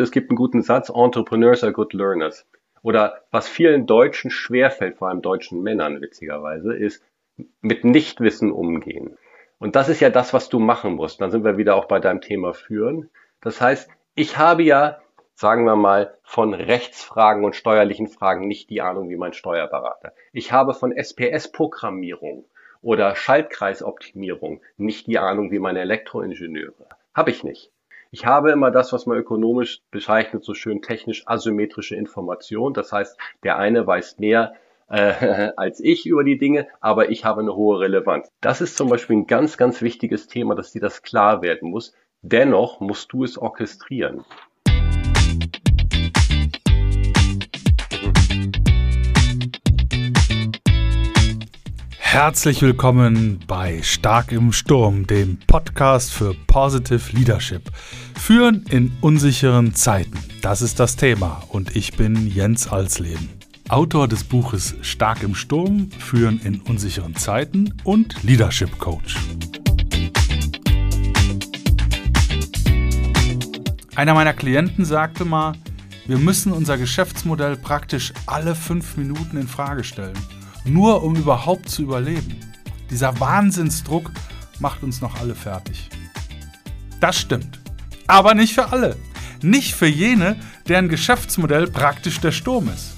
Es gibt einen guten Satz, Entrepreneurs are good learners. Oder was vielen Deutschen schwerfällt, vor allem deutschen Männern witzigerweise, ist mit Nichtwissen umgehen. Und das ist ja das, was du machen musst. Dann sind wir wieder auch bei deinem Thema führen. Das heißt, ich habe ja, sagen wir mal, von Rechtsfragen und steuerlichen Fragen nicht die Ahnung wie mein Steuerberater. Ich habe von SPS-Programmierung oder Schaltkreisoptimierung nicht die Ahnung wie meine Elektroingenieure. Habe ich nicht. Ich habe immer das, was man ökonomisch bezeichnet, so schön technisch asymmetrische Information. Das heißt, der eine weiß mehr äh, als ich über die Dinge, aber ich habe eine hohe Relevanz. Das ist zum Beispiel ein ganz, ganz wichtiges Thema, dass dir das klar werden muss. Dennoch musst du es orchestrieren. Herzlich willkommen bei Stark im Sturm, dem Podcast für Positive Leadership. Führen in unsicheren Zeiten. Das ist das Thema und ich bin Jens Alsleben. Autor des Buches Stark im Sturm, Führen in unsicheren Zeiten und Leadership Coach. Einer meiner Klienten sagte mal, wir müssen unser Geschäftsmodell praktisch alle fünf Minuten in Frage stellen nur um überhaupt zu überleben. Dieser Wahnsinnsdruck macht uns noch alle fertig. Das stimmt. Aber nicht für alle. Nicht für jene, deren Geschäftsmodell praktisch der Sturm ist.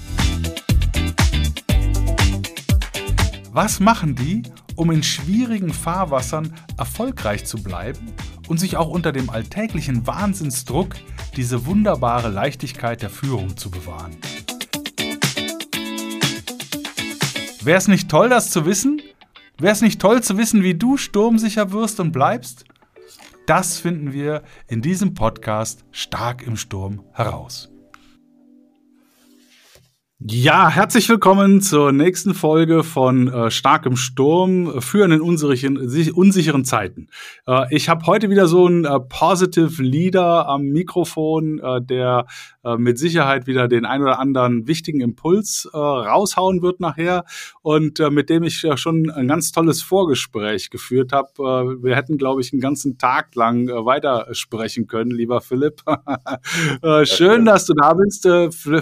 Was machen die, um in schwierigen Fahrwassern erfolgreich zu bleiben und sich auch unter dem alltäglichen Wahnsinnsdruck diese wunderbare Leichtigkeit der Führung zu bewahren? Wäre es nicht toll, das zu wissen? Wäre es nicht toll zu wissen, wie du sturmsicher wirst und bleibst? Das finden wir in diesem Podcast Stark im Sturm heraus. Ja, herzlich willkommen zur nächsten Folge von äh, Stark im Sturm, führen in unsicheren, unsicheren Zeiten. Äh, ich habe heute wieder so einen äh, Positive Leader am Mikrofon, äh, der äh, mit Sicherheit wieder den ein oder anderen wichtigen Impuls äh, raushauen wird nachher und mit dem ich schon ein ganz tolles Vorgespräch geführt habe. wir hätten, glaube ich, einen ganzen Tag lang weiter sprechen können, lieber Philipp. schön, dass du da bist,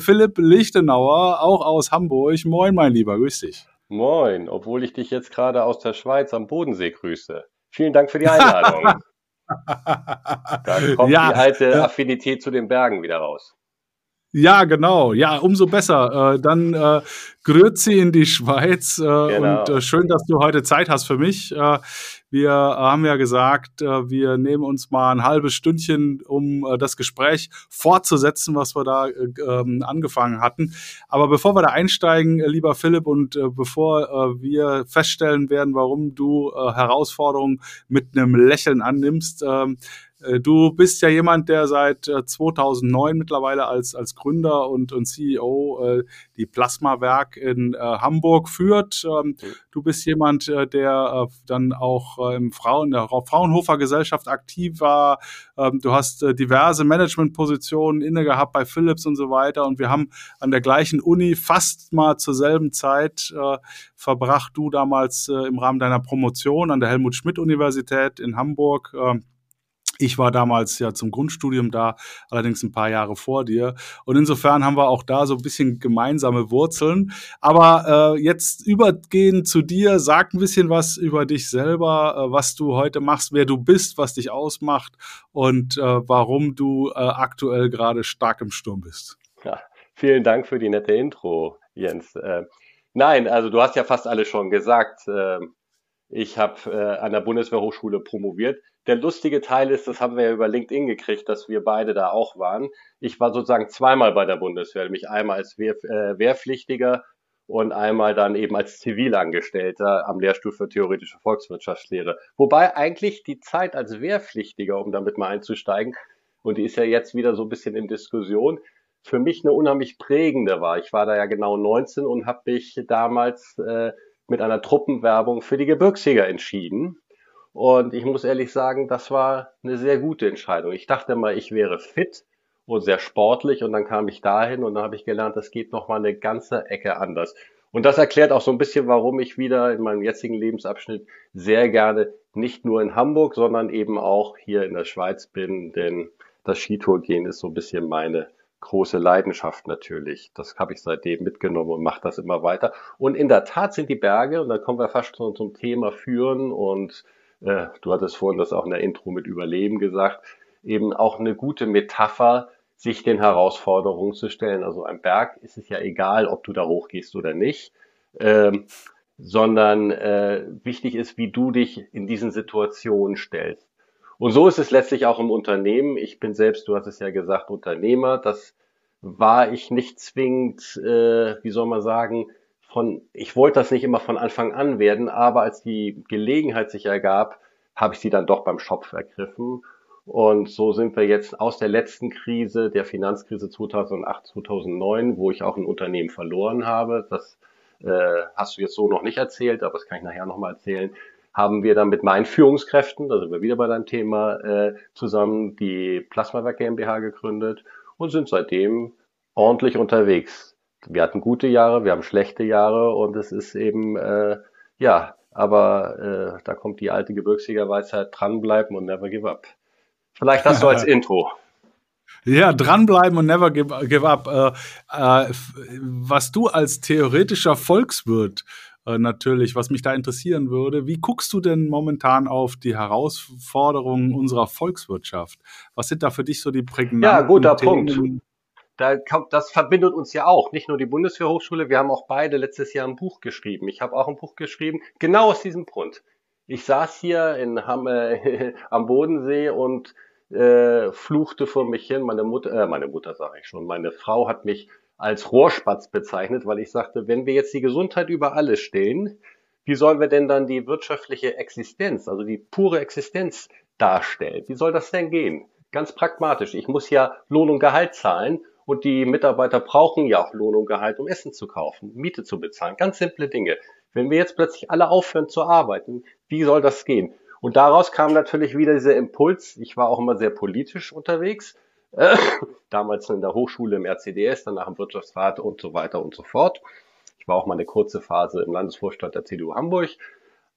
Philipp Lichtenauer auch aus Hamburg. Moin, mein Lieber, grüß dich. Moin, obwohl ich dich jetzt gerade aus der Schweiz am Bodensee grüße. Vielen Dank für die Einladung. da kommt ja, die alte Affinität zu den Bergen wieder raus. Ja, genau. Ja, umso besser. Äh, dann äh, Grüezi in die Schweiz äh, genau. und äh, schön, dass du heute Zeit hast für mich. Äh, wir haben ja gesagt, äh, wir nehmen uns mal ein halbes Stündchen, um äh, das Gespräch fortzusetzen, was wir da äh, ähm, angefangen hatten. Aber bevor wir da einsteigen, äh, lieber Philipp, und äh, bevor äh, wir feststellen werden, warum du äh, Herausforderungen mit einem Lächeln annimmst, äh, äh, du bist ja jemand, der seit 2009 äh, mittlerweile als, als Gründer und, und CEO äh, die Plasmawerk in äh, Hamburg führt. Ähm, du bist jemand, äh, der äh, dann auch äh, im Frauen, der Fraunhofer Gesellschaft aktiv war. Ähm, du hast äh, diverse Managementpositionen inne gehabt bei Philips und so weiter. Und wir haben an der gleichen Uni fast mal zur selben Zeit äh, verbracht. Du damals äh, im Rahmen deiner Promotion an der Helmut Schmidt Universität in Hamburg. Äh, ich war damals ja zum Grundstudium da, allerdings ein paar Jahre vor dir. Und insofern haben wir auch da so ein bisschen gemeinsame Wurzeln. Aber äh, jetzt übergehen zu dir, sag ein bisschen was über dich selber, äh, was du heute machst, wer du bist, was dich ausmacht und äh, warum du äh, aktuell gerade stark im Sturm bist. Ja, vielen Dank für die nette Intro, Jens. Äh, nein, also du hast ja fast alles schon gesagt. Äh, ich habe äh, an der Bundeswehrhochschule promoviert der lustige Teil ist, das haben wir ja über LinkedIn gekriegt, dass wir beide da auch waren. Ich war sozusagen zweimal bei der Bundeswehr, nämlich einmal als Wehr, äh, Wehrpflichtiger und einmal dann eben als Zivilangestellter am Lehrstuhl für theoretische Volkswirtschaftslehre. Wobei eigentlich die Zeit als Wehrpflichtiger, um damit mal einzusteigen, und die ist ja jetzt wieder so ein bisschen in Diskussion, für mich eine unheimlich prägende war. Ich war da ja genau 19 und habe mich damals äh, mit einer Truppenwerbung für die Gebirgsjäger entschieden. Und ich muss ehrlich sagen, das war eine sehr gute Entscheidung. Ich dachte mal, ich wäre fit und sehr sportlich und dann kam ich dahin und dann habe ich gelernt, das geht noch mal eine ganze Ecke anders. Und das erklärt auch so ein bisschen, warum ich wieder in meinem jetzigen Lebensabschnitt sehr gerne nicht nur in Hamburg, sondern eben auch hier in der Schweiz bin, denn das Skitourgehen ist so ein bisschen meine große Leidenschaft natürlich. Das habe ich seitdem mitgenommen und mache das immer weiter. Und in der Tat sind die Berge, und da kommen wir fast schon zum Thema Führen und äh, du hattest vorhin das auch in der Intro mit Überleben gesagt, eben auch eine gute Metapher, sich den Herausforderungen zu stellen. Also ein Berg ist es ja egal, ob du da hochgehst oder nicht, ähm, sondern äh, wichtig ist, wie du dich in diesen Situationen stellst. Und so ist es letztlich auch im Unternehmen. Ich bin selbst, du hast es ja gesagt, Unternehmer. Das war ich nicht zwingend, äh, wie soll man sagen, von, ich wollte das nicht immer von Anfang an werden, aber als die Gelegenheit sich ergab, habe ich sie dann doch beim Schopf ergriffen. Und so sind wir jetzt aus der letzten Krise, der Finanzkrise 2008, 2009, wo ich auch ein Unternehmen verloren habe. Das äh, hast du jetzt so noch nicht erzählt, aber das kann ich nachher nochmal erzählen haben wir dann mit meinen Führungskräften, da sind wir wieder bei deinem Thema, äh, zusammen die Plasmawerk GmbH gegründet und sind seitdem ordentlich unterwegs. Wir hatten gute Jahre, wir haben schlechte Jahre und es ist eben, äh, ja, aber äh, da kommt die alte Gebirgsjägerweisheit, dranbleiben und never give up. Vielleicht das so als Intro. Ja, dranbleiben und never give, give up. Äh, äh, was du als theoretischer Volkswirt äh, natürlich, was mich da interessieren würde. Wie guckst du denn momentan auf die Herausforderungen unserer Volkswirtschaft? Was sind da für dich so die prägnanten Ja, guter Themen? Punkt. Da kommt, das verbindet uns ja auch, nicht nur die Bundeswehrhochschule, wir haben auch beide letztes Jahr ein Buch geschrieben. Ich habe auch ein Buch geschrieben, genau aus diesem Grund. Ich saß hier in, äh, am Bodensee und äh, fluchte vor mich hin. Meine Mutter, äh, meine Mutter sage ich schon, meine Frau hat mich als Rohrspatz bezeichnet, weil ich sagte, wenn wir jetzt die Gesundheit über alles stellen, wie sollen wir denn dann die wirtschaftliche Existenz, also die pure Existenz darstellen? Wie soll das denn gehen? Ganz pragmatisch. Ich muss ja Lohn und Gehalt zahlen und die Mitarbeiter brauchen ja auch Lohn und Gehalt, um Essen zu kaufen, Miete zu bezahlen. Ganz simple Dinge. Wenn wir jetzt plötzlich alle aufhören zu arbeiten, wie soll das gehen? Und daraus kam natürlich wieder dieser Impuls. Ich war auch immer sehr politisch unterwegs äh, damals in der Hochschule im RCDS, danach im Wirtschaftsrat und so weiter und so fort. Ich war auch mal eine kurze Phase im Landesvorstand der CDU Hamburg.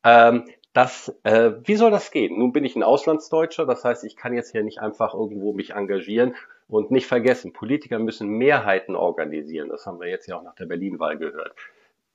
Ähm, das, äh, wie soll das gehen? Nun bin ich ein Auslandsdeutscher, das heißt, ich kann jetzt hier nicht einfach irgendwo mich engagieren und nicht vergessen, Politiker müssen Mehrheiten organisieren. Das haben wir jetzt ja auch nach der Berlin-Wahl gehört.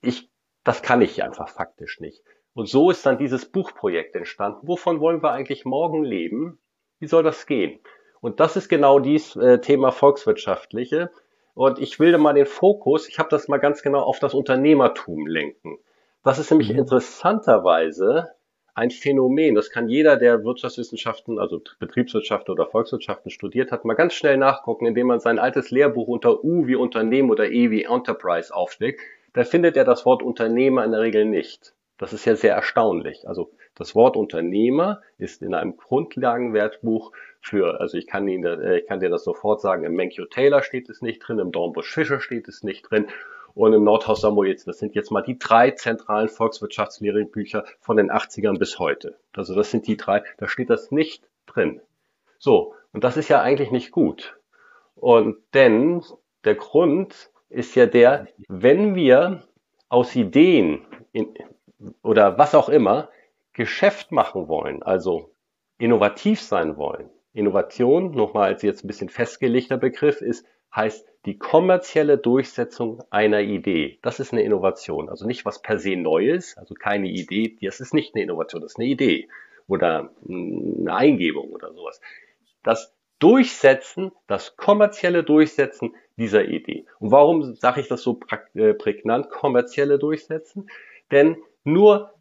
Ich, das kann ich einfach faktisch nicht. Und so ist dann dieses Buchprojekt entstanden. Wovon wollen wir eigentlich morgen leben? Wie soll das gehen? Und das ist genau dies äh, Thema Volkswirtschaftliche. Und ich will da mal den Fokus, ich habe das mal ganz genau auf das Unternehmertum lenken. Das ist nämlich mhm. interessanterweise ein Phänomen. Das kann jeder, der Wirtschaftswissenschaften, also Betriebswirtschaft oder Volkswirtschaften studiert hat, mal ganz schnell nachgucken, indem man sein altes Lehrbuch unter U wie Unternehmen oder E wie Enterprise aufschlägt. Da findet er das Wort Unternehmer in der Regel nicht. Das ist ja sehr erstaunlich. Also das Wort Unternehmer ist in einem Grundlagenwertbuch für, also ich kann Ihnen, äh, ich kann dir das sofort sagen, im Menkyo Taylor steht es nicht drin, im Dornbusch Fischer steht es nicht drin und im Nordhaus Samoyeds. Das sind jetzt mal die drei zentralen Volkswirtschaftslehrbucher von den 80ern bis heute. Also das sind die drei, da steht das nicht drin. So, und das ist ja eigentlich nicht gut. Und denn der Grund ist ja der, wenn wir aus Ideen in, oder was auch immer Geschäft machen wollen, also innovativ sein wollen. Innovation, nochmal als jetzt ein bisschen festgelegter Begriff, ist, heißt die kommerzielle Durchsetzung einer Idee. Das ist eine Innovation. Also nicht was per se Neues, also keine Idee, das ist nicht eine Innovation, das ist eine Idee oder eine Eingebung oder sowas. Das Durchsetzen, das kommerzielle Durchsetzen dieser Idee. Und warum sage ich das so äh, prägnant, kommerzielle Durchsetzen? Denn nur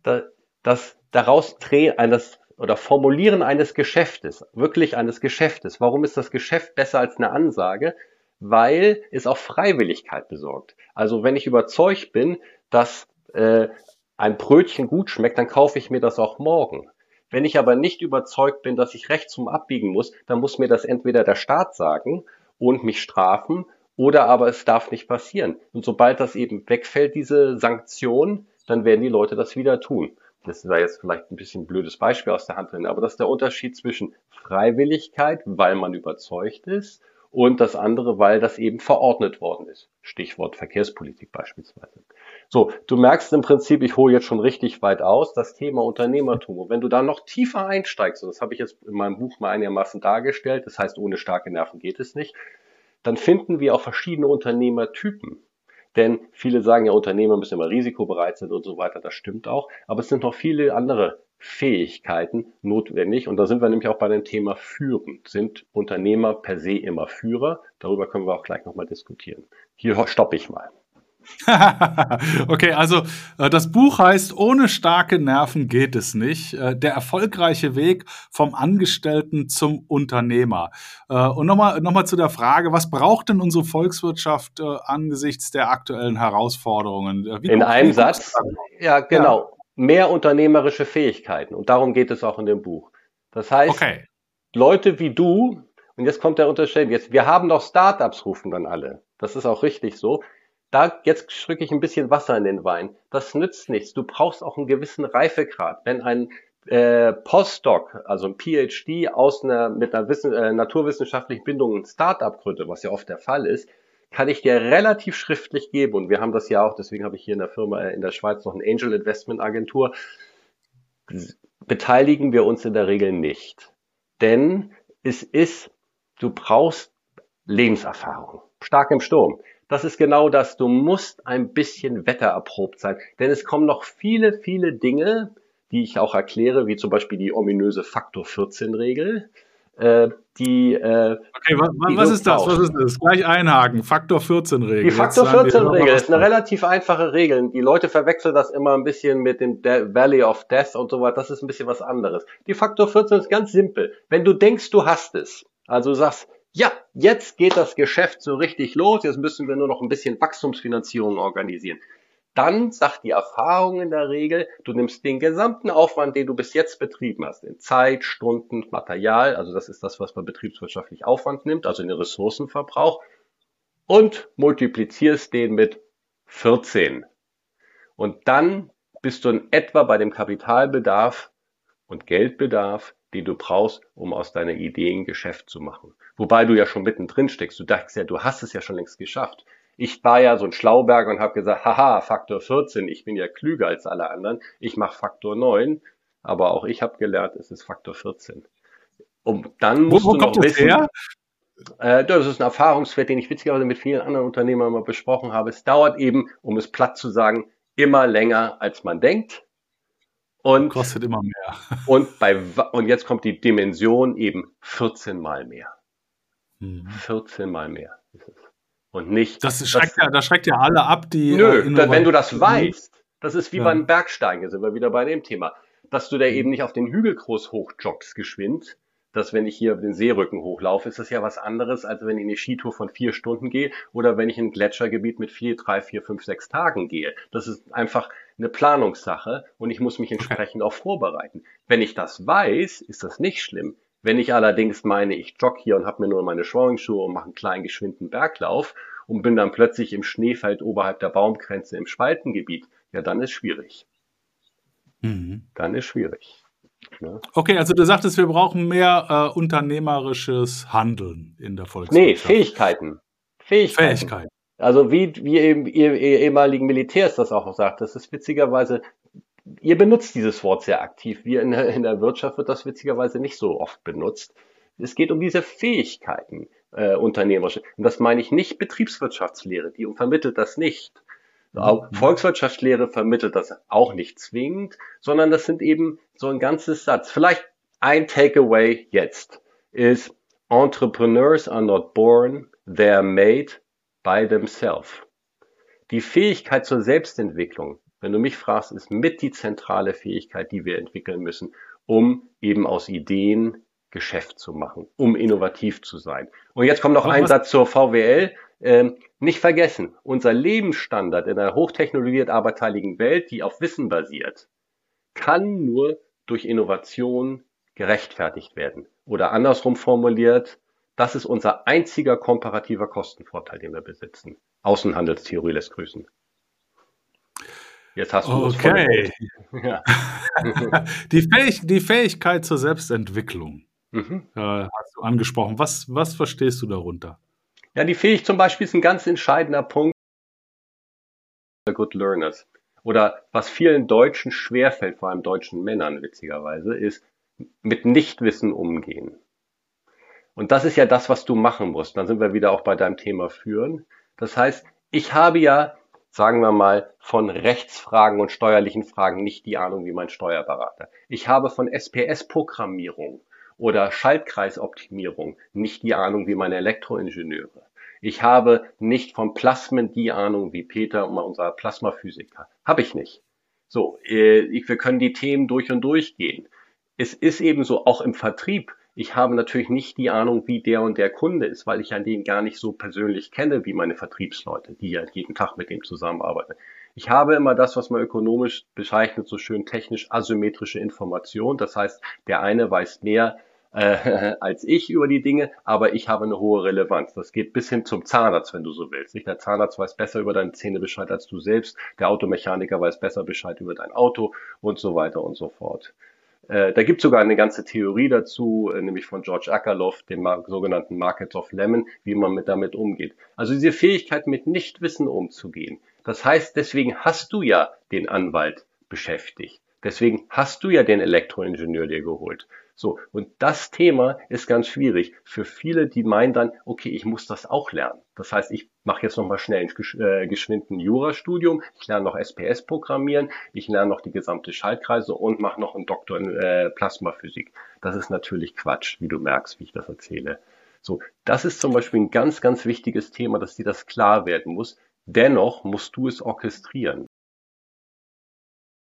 das daraus drehen eines oder Formulieren eines Geschäftes, wirklich eines Geschäftes. Warum ist das Geschäft besser als eine Ansage? Weil es auf Freiwilligkeit besorgt. Also wenn ich überzeugt bin, dass äh, ein Brötchen gut schmeckt, dann kaufe ich mir das auch morgen. Wenn ich aber nicht überzeugt bin, dass ich rechts zum Abbiegen muss, dann muss mir das entweder der Staat sagen und mich strafen oder aber es darf nicht passieren. Und sobald das eben wegfällt, diese Sanktion, dann werden die Leute das wieder tun. Das ist jetzt vielleicht ein bisschen ein blödes Beispiel aus der Hand drin, aber das ist der Unterschied zwischen Freiwilligkeit, weil man überzeugt ist, und das andere, weil das eben verordnet worden ist. Stichwort Verkehrspolitik beispielsweise. So, du merkst im Prinzip, ich hole jetzt schon richtig weit aus, das Thema Unternehmertum. Und wenn du da noch tiefer einsteigst, und das habe ich jetzt in meinem Buch mal einigermaßen dargestellt, das heißt, ohne starke Nerven geht es nicht, dann finden wir auch verschiedene Unternehmertypen. Denn viele sagen ja, Unternehmer müssen immer risikobereit sein und so weiter. Das stimmt auch. Aber es sind noch viele andere Fähigkeiten notwendig. Und da sind wir nämlich auch bei dem Thema Führen. Sind Unternehmer per se immer Führer? Darüber können wir auch gleich nochmal diskutieren. Hier stoppe ich mal. okay, also äh, das Buch heißt Ohne starke Nerven geht es nicht. Äh, der erfolgreiche Weg vom Angestellten zum Unternehmer. Äh, und nochmal noch mal zu der Frage, was braucht denn unsere Volkswirtschaft angesichts der aktuellen Herausforderungen? Wie in einem Satz? Ja, genau. Ja. Mehr unternehmerische Fähigkeiten. Und darum geht es auch in dem Buch. Das heißt, okay. Leute wie du, und jetzt kommt der Unterschied, jetzt, wir haben doch Startups, rufen dann alle. Das ist auch richtig so da jetzt schicke ich ein bisschen Wasser in den Wein. Das nützt nichts. Du brauchst auch einen gewissen Reifegrad. Wenn ein äh, Postdoc, also ein PhD aus einer mit einer Wissen, äh, naturwissenschaftlichen Bindung ein Startup gründet, was ja oft der Fall ist, kann ich dir relativ schriftlich geben. Und wir haben das ja auch, deswegen habe ich hier in der Firma äh, in der Schweiz noch eine Angel Investment Agentur. Beteiligen wir uns in der Regel nicht. Denn es ist, du brauchst Lebenserfahrung. Stark im Sturm das ist genau das. Du musst ein bisschen wettererprobt sein. Denn es kommen noch viele, viele Dinge, die ich auch erkläre, wie zum Beispiel die ominöse Faktor 14 Regel. Äh, die, äh, okay, was, die was ist das? Was ist das? Gleich einhaken. Faktor 14 Regel. Die Faktor 14 Regel ist eine relativ einfache Regel. Die Leute verwechseln das immer ein bisschen mit dem De Valley of Death und so weiter. Das ist ein bisschen was anderes. Die Faktor 14 ist ganz simpel. Wenn du denkst, du hast es, also sagst, ja, jetzt geht das Geschäft so richtig los, jetzt müssen wir nur noch ein bisschen Wachstumsfinanzierung organisieren. Dann sagt die Erfahrung in der Regel, du nimmst den gesamten Aufwand, den du bis jetzt betrieben hast, in Zeit, Stunden, Material, also das ist das, was man betriebswirtschaftlich Aufwand nimmt, also in den Ressourcenverbrauch, und multiplizierst den mit 14. Und dann bist du in etwa bei dem Kapitalbedarf und Geldbedarf, den du brauchst, um aus deiner Idee ein Geschäft zu machen. Wobei du ja schon mittendrin steckst. Du dachtest ja, du hast es ja schon längst geschafft. Ich war ja so ein Schlauberger und habe gesagt, haha, Faktor 14, ich bin ja klüger als alle anderen. Ich mache Faktor 9, aber auch ich habe gelernt, es ist Faktor 14. Und dann musst wo, wo du noch wissen, her? Äh, das ist ein Erfahrungswert, den ich witzigerweise mit vielen anderen Unternehmern mal besprochen habe. Es dauert eben, um es platt zu sagen, immer länger, als man denkt. Und kostet immer mehr. Und, bei, und jetzt kommt die Dimension eben 14 mal mehr. Mhm. 14 mal mehr ist es. Und nicht. Das schreckt, das, ja, das schreckt ja alle ab, die. Nö, äh, wenn du das weißt, das ist wie ja. beim Bergsteigen, sind wir wieder bei dem Thema, dass du da mhm. eben nicht auf den Hügel groß hochjoggst geschwind, dass wenn ich hier den Seerücken hochlaufe, ist das ja was anderes, als wenn ich eine Skitour von vier Stunden gehe oder wenn ich in ein Gletschergebiet mit vier, drei, vier, fünf, sechs Tagen gehe. Das ist einfach eine Planungssache und ich muss mich entsprechend auch vorbereiten. Wenn ich das weiß, ist das nicht schlimm. Wenn ich allerdings meine, ich jogge hier und habe mir nur meine Schworingschuhe und mache einen kleinen geschwinden Berglauf und bin dann plötzlich im Schneefeld oberhalb der Baumgrenze im Spaltengebiet, ja, dann ist schwierig. Mhm. Dann ist schwierig. Ne? Okay, also du sagtest, wir brauchen mehr äh, unternehmerisches Handeln in der Volkswirtschaft. Nee, Fähigkeiten. Fähigkeiten. Fähigkeiten. Also wie, wie eben ihr, ihr ehemaligen Militärs das auch sagt, das ist witzigerweise, ihr benutzt dieses Wort sehr aktiv. Wir in der, in der Wirtschaft wird das witzigerweise nicht so oft benutzt. Es geht um diese Fähigkeiten äh, unternehmerische. Und das meine ich nicht Betriebswirtschaftslehre, die vermittelt das nicht. Auch mhm. Volkswirtschaftslehre vermittelt das auch nicht zwingend, sondern das sind eben so ein ganzes Satz. Vielleicht ein Takeaway jetzt ist, Entrepreneurs are not born, they are made by themselves. Die Fähigkeit zur Selbstentwicklung, wenn du mich fragst, ist mit die zentrale Fähigkeit, die wir entwickeln müssen, um eben aus Ideen Geschäft zu machen, um innovativ zu sein. Und jetzt kommt noch ein Satz zur VWL. Ähm, nicht vergessen, unser Lebensstandard in einer hochtechnologisiert arbeitteiligen Welt, die auf Wissen basiert, kann nur durch Innovation gerechtfertigt werden. Oder andersrum formuliert, das ist unser einziger komparativer Kostenvorteil, den wir besitzen. Außenhandelstheorie lässt grüßen. Jetzt hast du okay. Ja. die, Fähig die Fähigkeit zur Selbstentwicklung. mhm. äh, hast du angesprochen. Was, was verstehst du darunter? Ja, die Fähigkeit zum Beispiel ist ein ganz entscheidender Punkt. Good Learners. Oder was vielen Deutschen schwerfällt, vor allem deutschen Männern witzigerweise, ist mit Nichtwissen umgehen. Und das ist ja das, was du machen musst. Dann sind wir wieder auch bei deinem Thema führen. Das heißt, ich habe ja, sagen wir mal, von Rechtsfragen und steuerlichen Fragen nicht die Ahnung wie mein Steuerberater. Ich habe von SPS-Programmierung oder Schaltkreisoptimierung nicht die Ahnung wie meine Elektroingenieure. Ich habe nicht von Plasmen die Ahnung wie Peter, unser Plasmaphysiker. Habe ich nicht. So, äh, wir können die Themen durch und durch gehen. Es ist eben so, auch im Vertrieb, ich habe natürlich nicht die Ahnung, wie der und der Kunde ist, weil ich an den gar nicht so persönlich kenne wie meine Vertriebsleute, die ja jeden Tag mit dem zusammenarbeiten. Ich habe immer das, was man ökonomisch bezeichnet, so schön technisch asymmetrische Information. Das heißt, der eine weiß mehr äh, als ich über die Dinge, aber ich habe eine hohe Relevanz. Das geht bis hin zum Zahnarzt, wenn du so willst. Der Zahnarzt weiß besser über deine Zähne Bescheid als du selbst, der Automechaniker weiß besser Bescheid über dein Auto und so weiter und so fort. Äh, da gibt es sogar eine ganze Theorie dazu, äh, nämlich von George Akerlof, dem sogenannten Markets of Lemon, wie man mit damit umgeht. Also diese Fähigkeit, mit Nichtwissen umzugehen. Das heißt, deswegen hast du ja den Anwalt beschäftigt. Deswegen hast du ja den Elektroingenieur dir geholt. So, und das Thema ist ganz schwierig für viele, die meinen dann, okay, ich muss das auch lernen. Das heißt, ich mache jetzt nochmal schnell ein äh, geschwinden Jurastudium, ich lerne noch SPS programmieren, ich lerne noch die gesamte Schaltkreise und mache noch einen Doktor in äh, Plasmaphysik. Das ist natürlich Quatsch, wie du merkst, wie ich das erzähle. So, das ist zum Beispiel ein ganz, ganz wichtiges Thema, dass dir das klar werden muss. Dennoch musst du es orchestrieren.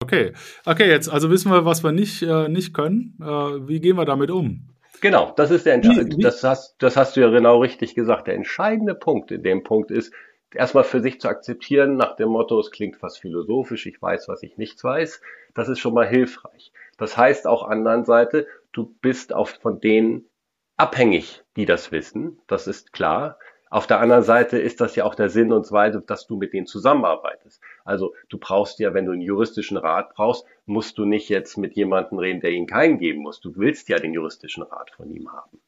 Okay, okay, jetzt also wissen wir, was wir nicht, äh, nicht können. Äh, wie gehen wir damit um? Genau, das ist der entscheidende. Das hast, das hast du ja genau richtig gesagt. Der entscheidende Punkt in dem Punkt ist, erstmal für sich zu akzeptieren, nach dem Motto, es klingt fast philosophisch, ich weiß, was ich nicht weiß. Das ist schon mal hilfreich. Das heißt auch anderen Seite, du bist auch von denen abhängig, die das wissen. Das ist klar. Auf der anderen Seite ist das ja auch der Sinn und Zweite, dass du mit denen zusammenarbeitest. Also du brauchst ja, wenn du einen juristischen Rat brauchst, musst du nicht jetzt mit jemandem reden, der ihn keinen geben muss. Du willst ja den juristischen Rat von ihm haben.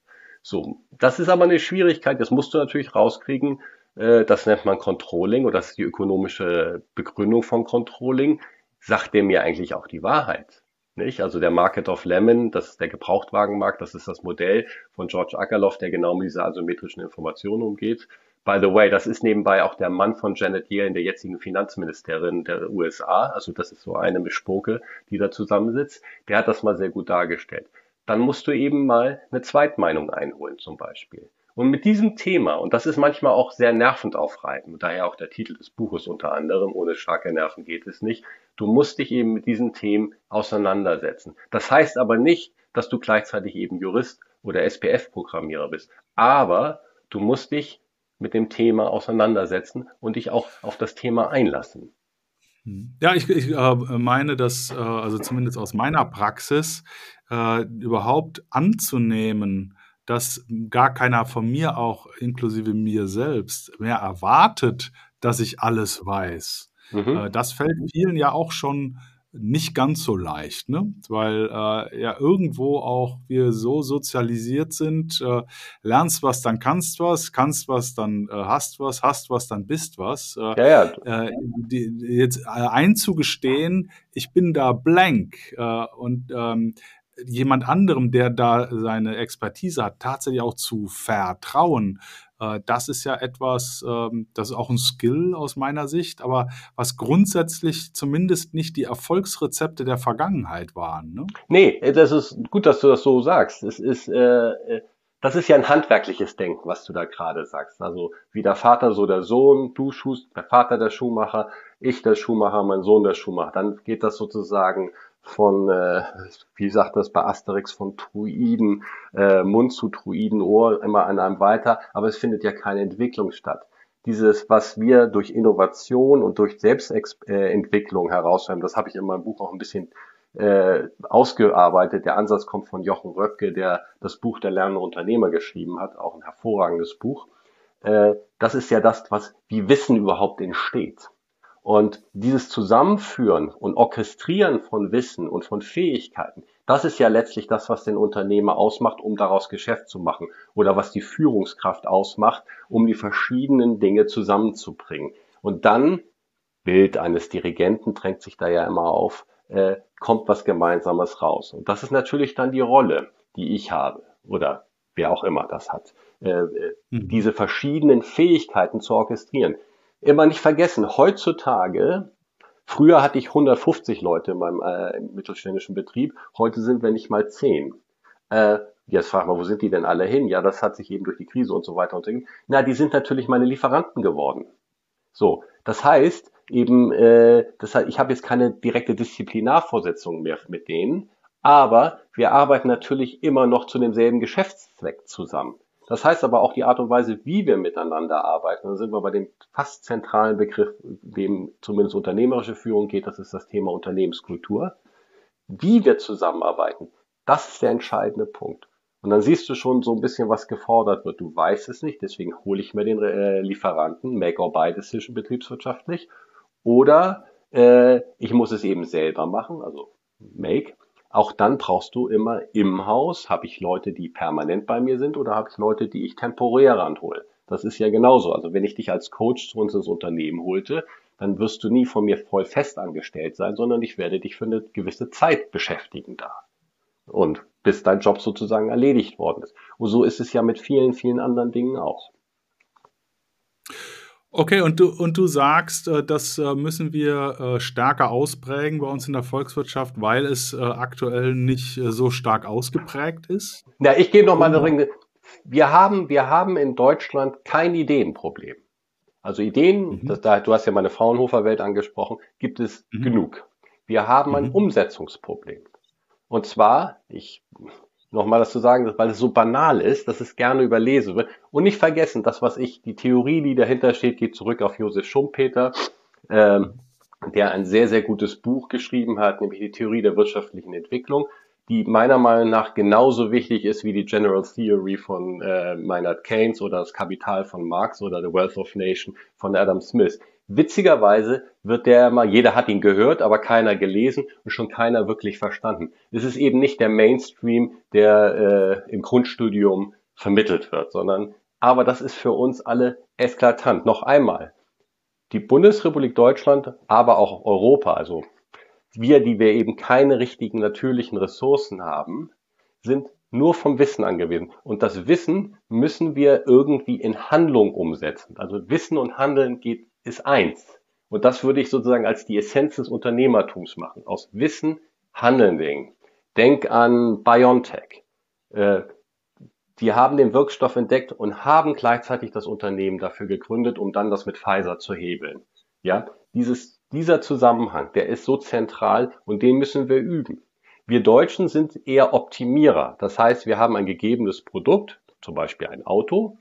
So, das ist aber eine Schwierigkeit. Das musst du natürlich rauskriegen. Äh, das nennt man Controlling oder das ist die ökonomische Begründung von Controlling. Sagt der mir eigentlich auch die Wahrheit? Nicht? Also der Market of Lemon, das ist der Gebrauchtwagenmarkt, das ist das Modell von George Akerlof, der genau mit dieser asymmetrischen Information umgeht. By the way, das ist nebenbei auch der Mann von Janet Yellen, der jetzigen Finanzministerin der USA. Also das ist so eine Bespoke, die da zusammensitzt. Der hat das mal sehr gut dargestellt. Dann musst du eben mal eine Zweitmeinung einholen zum Beispiel. Und mit diesem Thema, und das ist manchmal auch sehr nervend aufreibend, daher auch der Titel des Buches unter anderem, ohne starke Nerven geht es nicht, du musst dich eben mit diesen Themen auseinandersetzen. Das heißt aber nicht, dass du gleichzeitig eben Jurist oder SPF-Programmierer bist. Aber du musst dich mit dem Thema auseinandersetzen und dich auch auf das Thema einlassen. Ja, ich, ich äh, meine, dass, äh, also zumindest aus meiner Praxis, äh, überhaupt anzunehmen, dass gar keiner von mir auch, inklusive mir selbst, mehr erwartet, dass ich alles weiß. Mhm. Äh, das fällt vielen ja auch schon nicht ganz so leicht, ne? weil äh, ja irgendwo auch wir so sozialisiert sind, äh, lernst was, dann kannst was, kannst was, dann äh, hast was, hast was, dann bist was. Äh, ja, ja. Äh, die, jetzt äh, einzugestehen, ich bin da blank äh, und ähm, jemand anderem, der da seine Expertise hat, tatsächlich auch zu vertrauen. Äh, das ist ja etwas, ähm, das ist auch ein Skill aus meiner Sicht, aber was grundsätzlich zumindest nicht die Erfolgsrezepte der Vergangenheit waren. Ne? Nee, das ist gut, dass du das so sagst. Es ist, äh, äh, das ist ja ein handwerkliches Denken, was du da gerade sagst. Also wie der Vater, so der Sohn, du Schuhst, der Vater der Schuhmacher, ich der Schuhmacher, mein Sohn der Schuhmacher. Dann geht das sozusagen von, äh, wie sagt das bei Asterix, von Druiden, äh, Mund zu Druidenohr immer an einem weiter, aber es findet ja keine Entwicklung statt. Dieses, was wir durch Innovation und durch Selbstentwicklung herausfinden, das habe ich in meinem Buch auch ein bisschen äh, ausgearbeitet. Der Ansatz kommt von Jochen Röpke, der das Buch Der lernende Unternehmer geschrieben hat, auch ein hervorragendes Buch. Äh, das ist ja das, was wie Wissen überhaupt entsteht. Und dieses Zusammenführen und Orchestrieren von Wissen und von Fähigkeiten, das ist ja letztlich das, was den Unternehmer ausmacht, um daraus Geschäft zu machen oder was die Führungskraft ausmacht, um die verschiedenen Dinge zusammenzubringen. Und dann, Bild eines Dirigenten drängt sich da ja immer auf, äh, kommt was Gemeinsames raus. Und das ist natürlich dann die Rolle, die ich habe oder wer auch immer das hat, äh, äh mhm. diese verschiedenen Fähigkeiten zu orchestrieren immer nicht vergessen, heutzutage, früher hatte ich 150 Leute in meinem äh, mittelständischen Betrieb, heute sind wir nicht mal 10. Äh, jetzt fragt man, wo sind die denn alle hin? Ja, das hat sich eben durch die Krise und so weiter und so. Na, die sind natürlich meine Lieferanten geworden. So, das heißt eben, äh, das heißt, ich habe jetzt keine direkte Disziplinarvorsetzung mehr mit denen, aber wir arbeiten natürlich immer noch zu demselben Geschäftszweck zusammen. Das heißt aber auch die Art und Weise, wie wir miteinander arbeiten. Da sind wir bei dem fast zentralen Begriff, dem zumindest unternehmerische Führung geht. Das ist das Thema Unternehmenskultur. Wie wir zusammenarbeiten, das ist der entscheidende Punkt. Und dann siehst du schon so ein bisschen, was gefordert wird. Du weißt es nicht, deswegen hole ich mir den äh, Lieferanten, Make or Buy Decision betriebswirtschaftlich. Oder äh, ich muss es eben selber machen, also Make. Auch dann brauchst du immer im Haus, habe ich Leute, die permanent bei mir sind oder habe ich Leute, die ich temporär ranhole. Das ist ja genauso. Also wenn ich dich als Coach zu uns ins Unternehmen holte, dann wirst du nie von mir voll fest angestellt sein, sondern ich werde dich für eine gewisse Zeit beschäftigen da. Und bis dein Job sozusagen erledigt worden ist. Und so ist es ja mit vielen, vielen anderen Dingen auch. Okay, und du, und du sagst, äh, das äh, müssen wir äh, stärker ausprägen bei uns in der Volkswirtschaft, weil es aktuell nicht so stark ausgeprägt ist? Ja, ich gebe noch mal eine Ringe. Wir haben, wir haben in Deutschland kein Ideenproblem. Also Ideen, mhm. das, da, du hast ja meine Fraunhofer-Welt angesprochen, gibt es mhm. genug. Wir haben ein mhm. Umsetzungsproblem. Und zwar, ich nochmal das zu sagen, weil es so banal ist, dass es gerne überlesen wird. Und nicht vergessen, das, was ich, die Theorie, die dahinter steht, geht zurück auf Josef Schumpeter, ähm, der ein sehr, sehr gutes Buch geschrieben hat, nämlich die Theorie der wirtschaftlichen Entwicklung, die meiner Meinung nach genauso wichtig ist wie die General Theory von äh, Maynard Keynes oder das Kapital von Marx oder The Wealth of Nation von Adam Smith. Witzigerweise wird der mal, jeder hat ihn gehört, aber keiner gelesen und schon keiner wirklich verstanden. Es ist eben nicht der Mainstream, der äh, im Grundstudium vermittelt wird, sondern, aber das ist für uns alle eklatant. Noch einmal, die Bundesrepublik Deutschland, aber auch Europa, also wir, die wir eben keine richtigen natürlichen Ressourcen haben, sind nur vom Wissen angewiesen. Und das Wissen müssen wir irgendwie in Handlung umsetzen. Also Wissen und Handeln geht ist eins. Und das würde ich sozusagen als die Essenz des Unternehmertums machen. Aus Wissen handeln wir. Denk an BioNTech. Äh, die haben den Wirkstoff entdeckt und haben gleichzeitig das Unternehmen dafür gegründet, um dann das mit Pfizer zu hebeln. Ja, dieses, dieser Zusammenhang, der ist so zentral und den müssen wir üben. Wir Deutschen sind eher Optimierer. Das heißt, wir haben ein gegebenes Produkt, zum Beispiel ein Auto,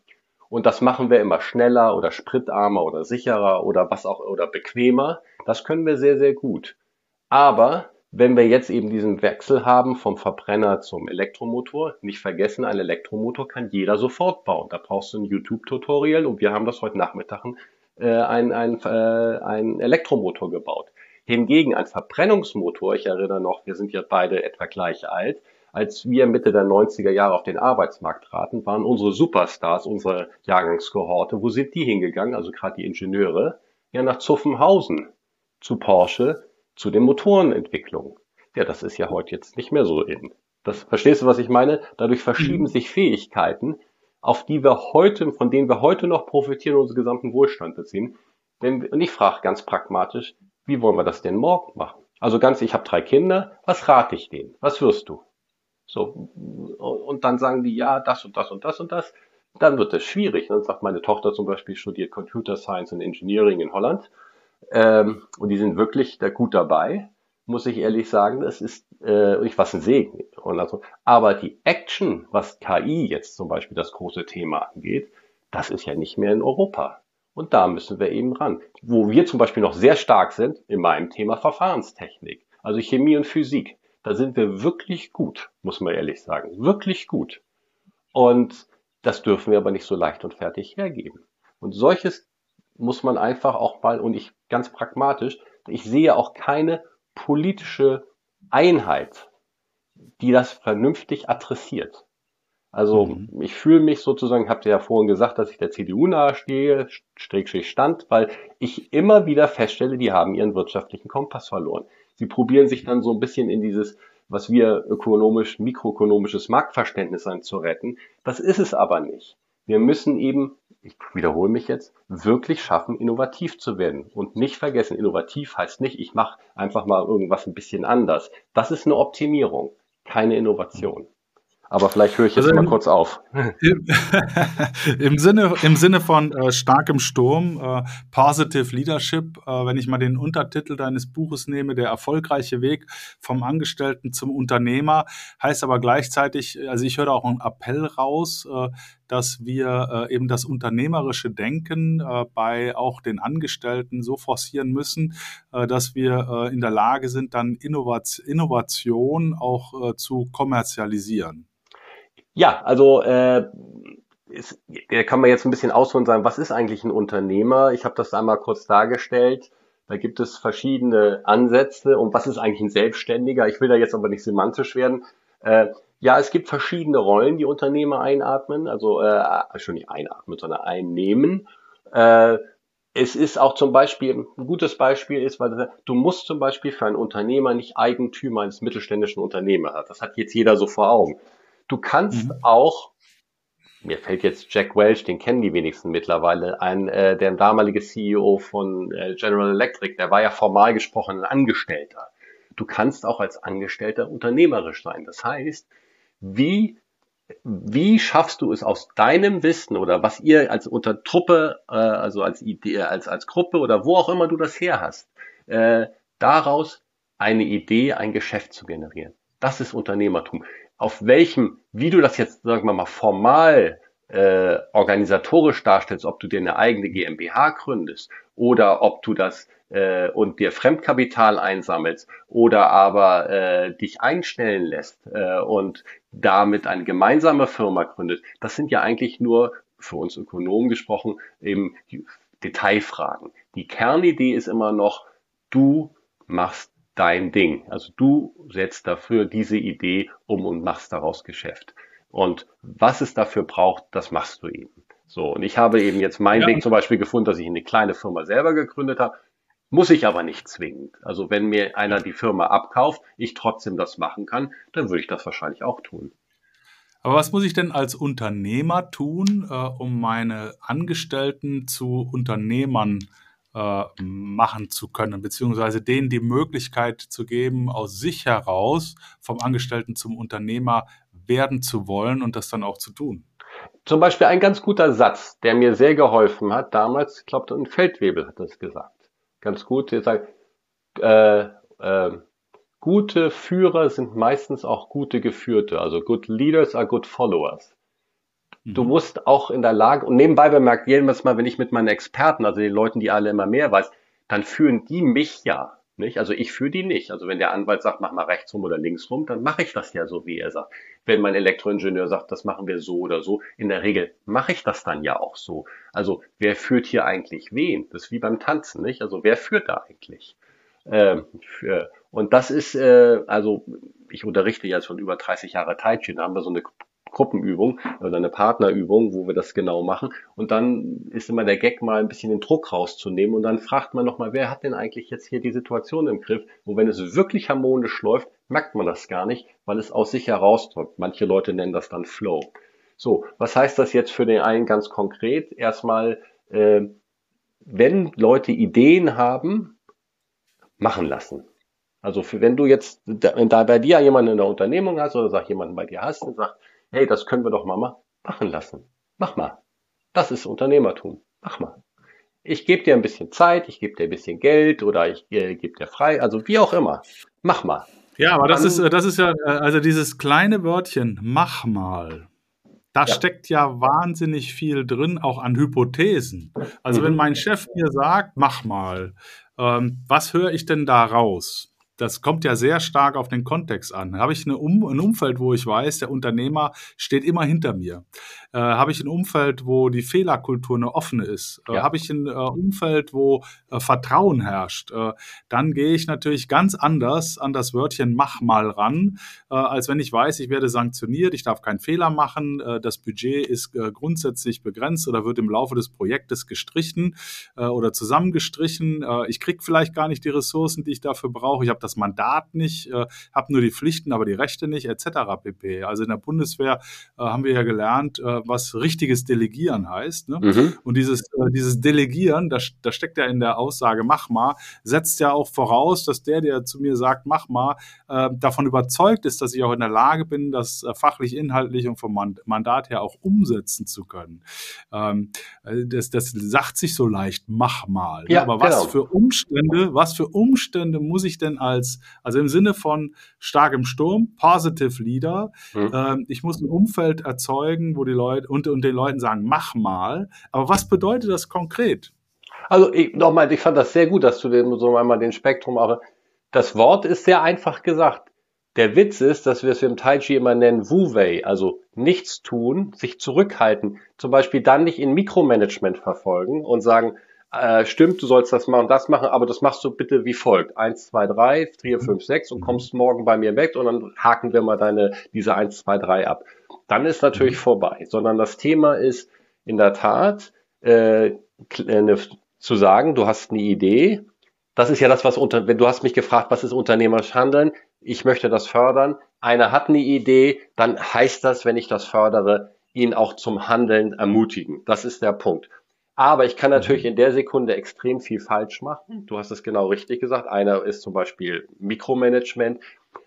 und das machen wir immer schneller oder spritarmer oder sicherer oder was auch oder bequemer. Das können wir sehr, sehr gut. Aber wenn wir jetzt eben diesen Wechsel haben vom Verbrenner zum Elektromotor, nicht vergessen, ein Elektromotor kann jeder sofort bauen. Da brauchst du ein YouTube-Tutorial und wir haben das heute Nachmittag äh, ein, ein, äh, ein Elektromotor gebaut. Hingegen ein Verbrennungsmotor, ich erinnere noch, wir sind ja beide etwa gleich alt, als wir Mitte der 90er Jahre auf den Arbeitsmarkt traten, waren unsere Superstars, unsere Jahrgangskohorte, wo sind die hingegangen, also gerade die Ingenieure? Ja, nach Zuffenhausen, zu Porsche, zu den Motorenentwicklungen. Ja, das ist ja heute jetzt nicht mehr so in. Das, verstehst du, was ich meine? Dadurch verschieben mhm. sich Fähigkeiten, auf die wir heute, von denen wir heute noch profitieren und unseren gesamten Wohlstand beziehen. Wenn, und ich frage ganz pragmatisch, wie wollen wir das denn morgen machen? Also ganz, ich habe drei Kinder, was rate ich denen? Was wirst du? So, und dann sagen die, ja, das und das und das und das. Dann wird es schwierig. Dann sagt meine Tochter zum Beispiel, studiert Computer Science and Engineering in Holland. Ähm, und die sind wirklich da gut dabei, muss ich ehrlich sagen. Das ist, äh, ich was ein Segen. Und also, aber die Action, was KI jetzt zum Beispiel das große Thema angeht, das ist ja nicht mehr in Europa. Und da müssen wir eben ran. Wo wir zum Beispiel noch sehr stark sind, in meinem Thema Verfahrenstechnik, also Chemie und Physik. Da sind wir wirklich gut, muss man ehrlich sagen. Wirklich gut. Und das dürfen wir aber nicht so leicht und fertig hergeben. Und solches, muss man einfach auch mal, und ich ganz pragmatisch, ich sehe auch keine politische Einheit, die das vernünftig adressiert. Also mhm. ich fühle mich sozusagen, habt ihr ja vorhin gesagt, dass ich der CDU nahestehe, Strickstrich stand, weil ich immer wieder feststelle, die haben ihren wirtschaftlichen Kompass verloren. Sie probieren sich dann so ein bisschen in dieses, was wir ökonomisch, mikroökonomisches Marktverständnis sein zu retten. Das ist es aber nicht. Wir müssen eben, ich wiederhole mich jetzt, wirklich schaffen, innovativ zu werden. Und nicht vergessen, innovativ heißt nicht, ich mache einfach mal irgendwas ein bisschen anders. Das ist eine Optimierung, keine Innovation. Aber vielleicht höre ich jetzt also mal kurz auf. Im, Im, Sinne, im Sinne von äh, starkem Sturm, äh, Positive Leadership, äh, wenn ich mal den Untertitel deines Buches nehme, der erfolgreiche Weg vom Angestellten zum Unternehmer, heißt aber gleichzeitig, also ich höre auch einen Appell raus, äh, dass wir äh, eben das unternehmerische Denken äh, bei auch den Angestellten so forcieren müssen, äh, dass wir äh, in der Lage sind, dann Innovation, Innovation auch äh, zu kommerzialisieren. Ja, also äh, ist, da kann man jetzt ein bisschen ausholen und sagen, was ist eigentlich ein Unternehmer? Ich habe das einmal kurz dargestellt. Da gibt es verschiedene Ansätze und was ist eigentlich ein Selbstständiger? Ich will da jetzt aber nicht semantisch werden. Ja, es gibt verschiedene Rollen, die Unternehmer einatmen, also äh, schon nicht einatmen, sondern einnehmen. Äh, es ist auch zum Beispiel, ein gutes Beispiel ist, weil du musst zum Beispiel für einen Unternehmer nicht Eigentümer eines mittelständischen Unternehmers haben. Das hat jetzt jeder so vor Augen. Du kannst mhm. auch, mir fällt jetzt Jack Welch, den kennen die wenigsten mittlerweile, ein, äh, der damalige CEO von äh, General Electric, der war ja formal gesprochen ein Angestellter. Du kannst auch als Angestellter unternehmerisch sein. Das heißt, wie wie schaffst du es aus deinem Wissen oder was ihr als unter Truppe, äh, also als Idee, als als Gruppe oder wo auch immer du das her hast, äh, daraus eine Idee, ein Geschäft zu generieren? Das ist Unternehmertum auf welchem, wie du das jetzt, sagen wir mal, formal äh, organisatorisch darstellst, ob du dir eine eigene GmbH gründest oder ob du das äh, und dir Fremdkapital einsammelst oder aber äh, dich einstellen lässt äh, und damit eine gemeinsame Firma gründet, das sind ja eigentlich nur für uns Ökonomen gesprochen eben Detailfragen. Die Kernidee ist immer noch, du machst dein Ding. Also du setzt dafür diese Idee um und machst daraus Geschäft. Und was es dafür braucht, das machst du eben. So, und ich habe eben jetzt meinen ja. Weg zum Beispiel gefunden, dass ich eine kleine Firma selber gegründet habe. Muss ich aber nicht zwingend. Also wenn mir einer die Firma abkauft, ich trotzdem das machen kann, dann würde ich das wahrscheinlich auch tun. Aber was muss ich denn als Unternehmer tun, äh, um meine Angestellten zu Unternehmern äh, machen zu können, beziehungsweise denen die Möglichkeit zu geben, aus sich heraus vom Angestellten zum Unternehmer werden zu wollen und das dann auch zu tun. Zum Beispiel ein ganz guter Satz, der mir sehr geholfen hat, damals, ich glaube, ein Feldwebel hat das gesagt. Ganz gut, er sagt, äh, äh, gute Führer sind meistens auch gute Geführte. Also good leaders are good followers. Du mhm. musst auch in der Lage, und nebenbei bemerkt, jedes Mal, wenn ich mit meinen Experten, also den Leuten, die alle immer mehr weiß, dann führen die mich ja. Nicht? Also ich führe die nicht. Also wenn der Anwalt sagt, mach mal rechts rum oder links rum, dann mache ich das ja so, wie er sagt. Wenn mein Elektroingenieur sagt, das machen wir so oder so, in der Regel mache ich das dann ja auch so. Also wer führt hier eigentlich wen? Das ist wie beim Tanzen, nicht? Also wer führt da eigentlich? Ähm, für, und das ist, äh, also ich unterrichte ja schon über 30 Jahre Tai Chi, da haben wir so eine Gruppenübung oder eine Partnerübung, wo wir das genau machen. Und dann ist immer der Gag mal ein bisschen den Druck rauszunehmen und dann fragt man nochmal, wer hat denn eigentlich jetzt hier die Situation im Griff? Wo wenn es wirklich harmonisch läuft, merkt man das gar nicht, weil es aus sich herausdrückt. Manche Leute nennen das dann Flow. So, was heißt das jetzt für den einen ganz konkret? Erstmal, äh, wenn Leute Ideen haben, machen lassen. Also für, wenn du jetzt wenn da bei dir jemanden in der Unternehmung hast oder sag jemanden bei dir hast und sagt, hey, das können wir doch mal machen lassen. Mach mal. Das ist Unternehmertum. Mach mal. Ich gebe dir ein bisschen Zeit, ich gebe dir ein bisschen Geld oder ich äh, gebe dir frei, also wie auch immer. Mach mal. Ja, aber das ist, äh, das ist ja, äh, also dieses kleine Wörtchen, mach mal. Da ja. steckt ja wahnsinnig viel drin, auch an Hypothesen. Also mhm. wenn mein Chef mir sagt, mach mal, ähm, was höre ich denn da raus? Das kommt ja sehr stark auf den Kontext an. Habe ich eine um ein Umfeld, wo ich weiß, der Unternehmer steht immer hinter mir? Äh, Habe ich ein Umfeld, wo die Fehlerkultur eine offene ist? Äh, Habe ich ein äh, Umfeld, wo äh, Vertrauen herrscht? Äh, dann gehe ich natürlich ganz anders an das Wörtchen mach mal ran, äh, als wenn ich weiß, ich werde sanktioniert, ich darf keinen Fehler machen, das Budget ist grundsätzlich begrenzt oder wird im Laufe des Projektes gestrichen oder zusammengestrichen. ich kriege vielleicht gar nicht die Ressourcen, die ich dafür brauche. Ich habe das Mandat nicht, äh, habe nur die Pflichten, aber die Rechte nicht, etc. pp. Also in der Bundeswehr äh, haben wir ja gelernt, äh, was richtiges Delegieren heißt. Ne? Mhm. Und dieses, äh, dieses Delegieren, das, das steckt ja in der Aussage, mach mal, setzt ja auch voraus, dass der, der zu mir sagt, mach mal, äh, davon überzeugt ist, dass ich auch in der Lage bin, das äh, fachlich, inhaltlich und vom Mandat her auch umsetzen zu können. Ähm, das, das sagt sich so leicht, mach mal. Ne? Ja, aber was genau. für Umstände, was für Umstände muss ich denn als, also im Sinne von starkem Sturm, positive Leader, mhm. ähm, ich muss ein Umfeld erzeugen, wo die Leute und, und den Leuten sagen, mach mal. Aber was bedeutet das konkret? Also nochmal, ich fand das sehr gut, dass du den, so einmal den Spektrum auch. Das Wort ist sehr einfach gesagt. Der Witz ist, dass wir es im Tai Chi immer nennen Wu Wei, also nichts tun, sich zurückhalten. Zum Beispiel dann nicht in Mikromanagement verfolgen und sagen, äh, stimmt, du sollst das machen, das machen, aber das machst du bitte wie folgt. Eins, zwei, drei, vier, mhm. fünf, sechs und kommst morgen bei mir weg und dann haken wir mal deine, diese eins, zwei, drei ab. Dann ist natürlich mhm. vorbei, sondern das Thema ist in der Tat, äh, eine, zu sagen, du hast eine Idee. Das ist ja das, was unter, wenn du hast mich gefragt, was ist unternehmerisch Handeln? Ich möchte das fördern. Einer hat eine Idee, dann heißt das, wenn ich das fördere, ihn auch zum Handeln ermutigen. Das ist der Punkt. Aber ich kann natürlich mhm. in der Sekunde extrem viel falsch machen. Du hast es genau richtig gesagt. Einer ist zum Beispiel Mikromanagement.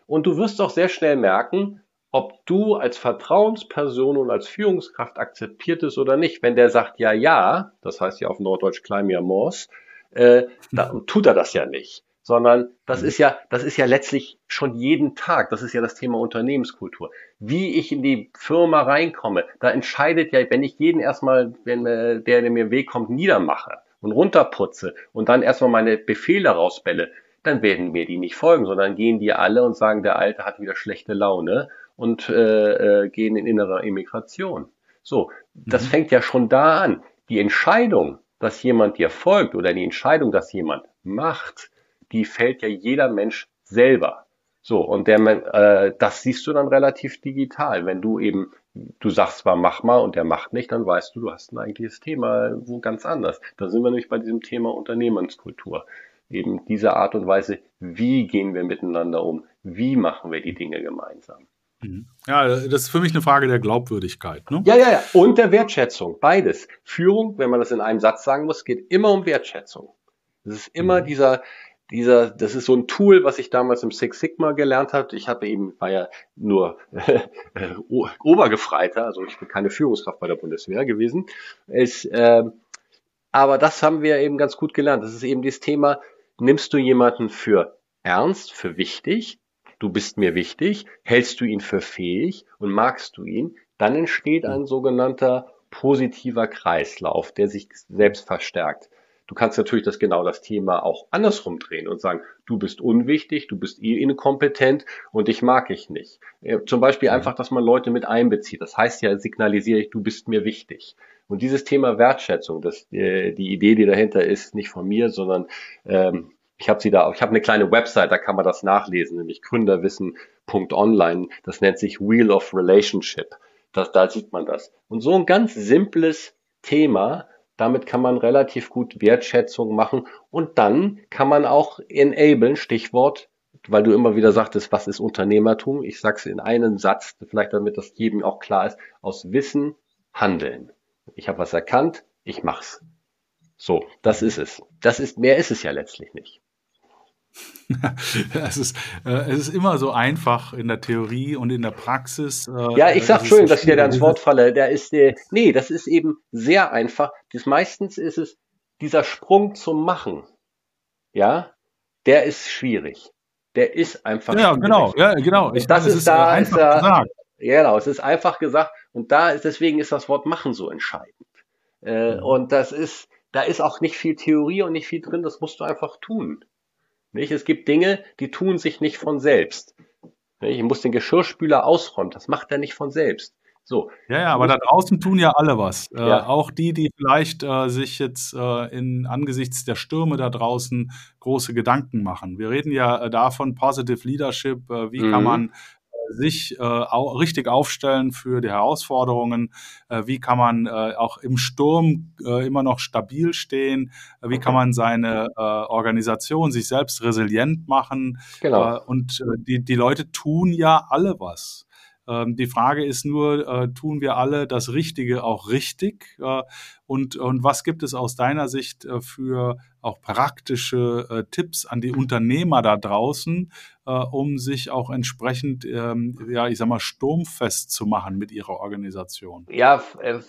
Und du wirst auch sehr schnell merken, ob du als Vertrauensperson und als Führungskraft akzeptiert ist oder nicht. Wenn der sagt ja, ja, das heißt ja auf Norddeutsch Climb your Moors, äh, dann tut er das ja nicht sondern das mhm. ist ja, das ist ja letztlich schon jeden Tag. Das ist ja das Thema Unternehmenskultur. Wie ich in die Firma reinkomme, da entscheidet ja, wenn ich jeden erstmal, wenn äh, der, der mir im Weg kommt, niedermache und runterputze und dann erstmal meine Befehle rausbelle, dann werden mir die nicht folgen, sondern gehen die alle und sagen, der Alte hat wieder schlechte Laune und äh, äh, gehen in innerer Immigration. So, das mhm. fängt ja schon da an. Die Entscheidung, dass jemand dir folgt oder die Entscheidung, dass jemand macht, die fällt ja jeder Mensch selber. So, und der, äh, das siehst du dann relativ digital. Wenn du eben, du sagst zwar, mach mal und der macht nicht, dann weißt du, du hast ein eigentliches Thema wo ganz anders. Da sind wir nämlich bei diesem Thema Unternehmenskultur. Eben diese Art und Weise, wie gehen wir miteinander um? Wie machen wir die Dinge gemeinsam? Mhm. Ja, das ist für mich eine Frage der Glaubwürdigkeit. Ne? Ja, ja, ja. Und der Wertschätzung. Beides. Führung, wenn man das in einem Satz sagen muss, geht immer um Wertschätzung. Es ist immer mhm. dieser, dieser, das ist so ein Tool, was ich damals im Six Sigma gelernt habe. Ich habe eben, war ja nur äh, Obergefreiter, also ich bin keine Führungskraft bei der Bundeswehr gewesen. Es, äh, aber das haben wir eben ganz gut gelernt. Das ist eben das Thema, nimmst du jemanden für ernst, für wichtig, du bist mir wichtig, hältst du ihn für fähig und magst du ihn, dann entsteht ein sogenannter positiver Kreislauf, der sich selbst verstärkt. Du kannst natürlich das genau das Thema auch andersrum drehen und sagen, du bist unwichtig, du bist eh inkompetent und dich mag ich nicht. Äh, zum Beispiel mhm. einfach, dass man Leute mit einbezieht. Das heißt ja, signalisiere ich, du bist mir wichtig. Und dieses Thema Wertschätzung, das, äh, die Idee, die dahinter ist, nicht von mir, sondern ähm, ich habe sie da, ich habe eine kleine Website, da kann man das nachlesen, nämlich gründerwissen.online. Das nennt sich Wheel of Relationship. Das, da sieht man das. Und so ein ganz simples Thema, damit kann man relativ gut Wertschätzung machen und dann kann man auch enablen, Stichwort, weil du immer wieder sagtest, was ist Unternehmertum? Ich sag's in einem Satz, vielleicht damit das jedem auch klar ist, aus Wissen handeln. Ich habe was erkannt, ich mach's. So, das ist es. Das ist mehr ist es ja letztlich nicht. es, ist, äh, es ist immer so einfach in der Theorie und in der Praxis. Äh, ja, ich sag schön, dass ich dir da ins Wort falle. Der ist, äh, nee, das ist eben sehr einfach. Das, meistens ist es dieser Sprung zum Machen. Ja, der ist schwierig. Der ist einfach ja, genau, schwierig. Ja, genau, genau. Ich das ist, ist da, einfach ist da, gesagt. Genau, es ist einfach gesagt. Und da ist, deswegen ist das Wort Machen so entscheidend. Äh. Und das ist, da ist auch nicht viel Theorie und nicht viel drin. Das musst du einfach tun. Nicht? Es gibt Dinge, die tun sich nicht von selbst. Ich muss den Geschirrspüler ausräumen, das macht er nicht von selbst. So. Ja, ja, aber da draußen tun ja alle was. Äh, ja. Äh, auch die, die vielleicht äh, sich jetzt äh, in, angesichts der Stürme da draußen große Gedanken machen. Wir reden ja äh, davon, Positive Leadership, äh, wie mhm. kann man sich äh, au richtig aufstellen für die Herausforderungen? Äh, wie kann man äh, auch im Sturm äh, immer noch stabil stehen? Äh, wie kann man seine äh, Organisation sich selbst resilient machen? Genau. und die, die Leute tun ja alle was. Ähm, die Frage ist nur, äh, tun wir alle das Richtige auch richtig? Äh, und, und was gibt es aus deiner Sicht äh, für auch praktische äh, Tipps an die Unternehmer da draußen, äh, um sich auch entsprechend, ähm, ja, ich sag mal, sturmfest zu machen mit ihrer Organisation? Ja, äh,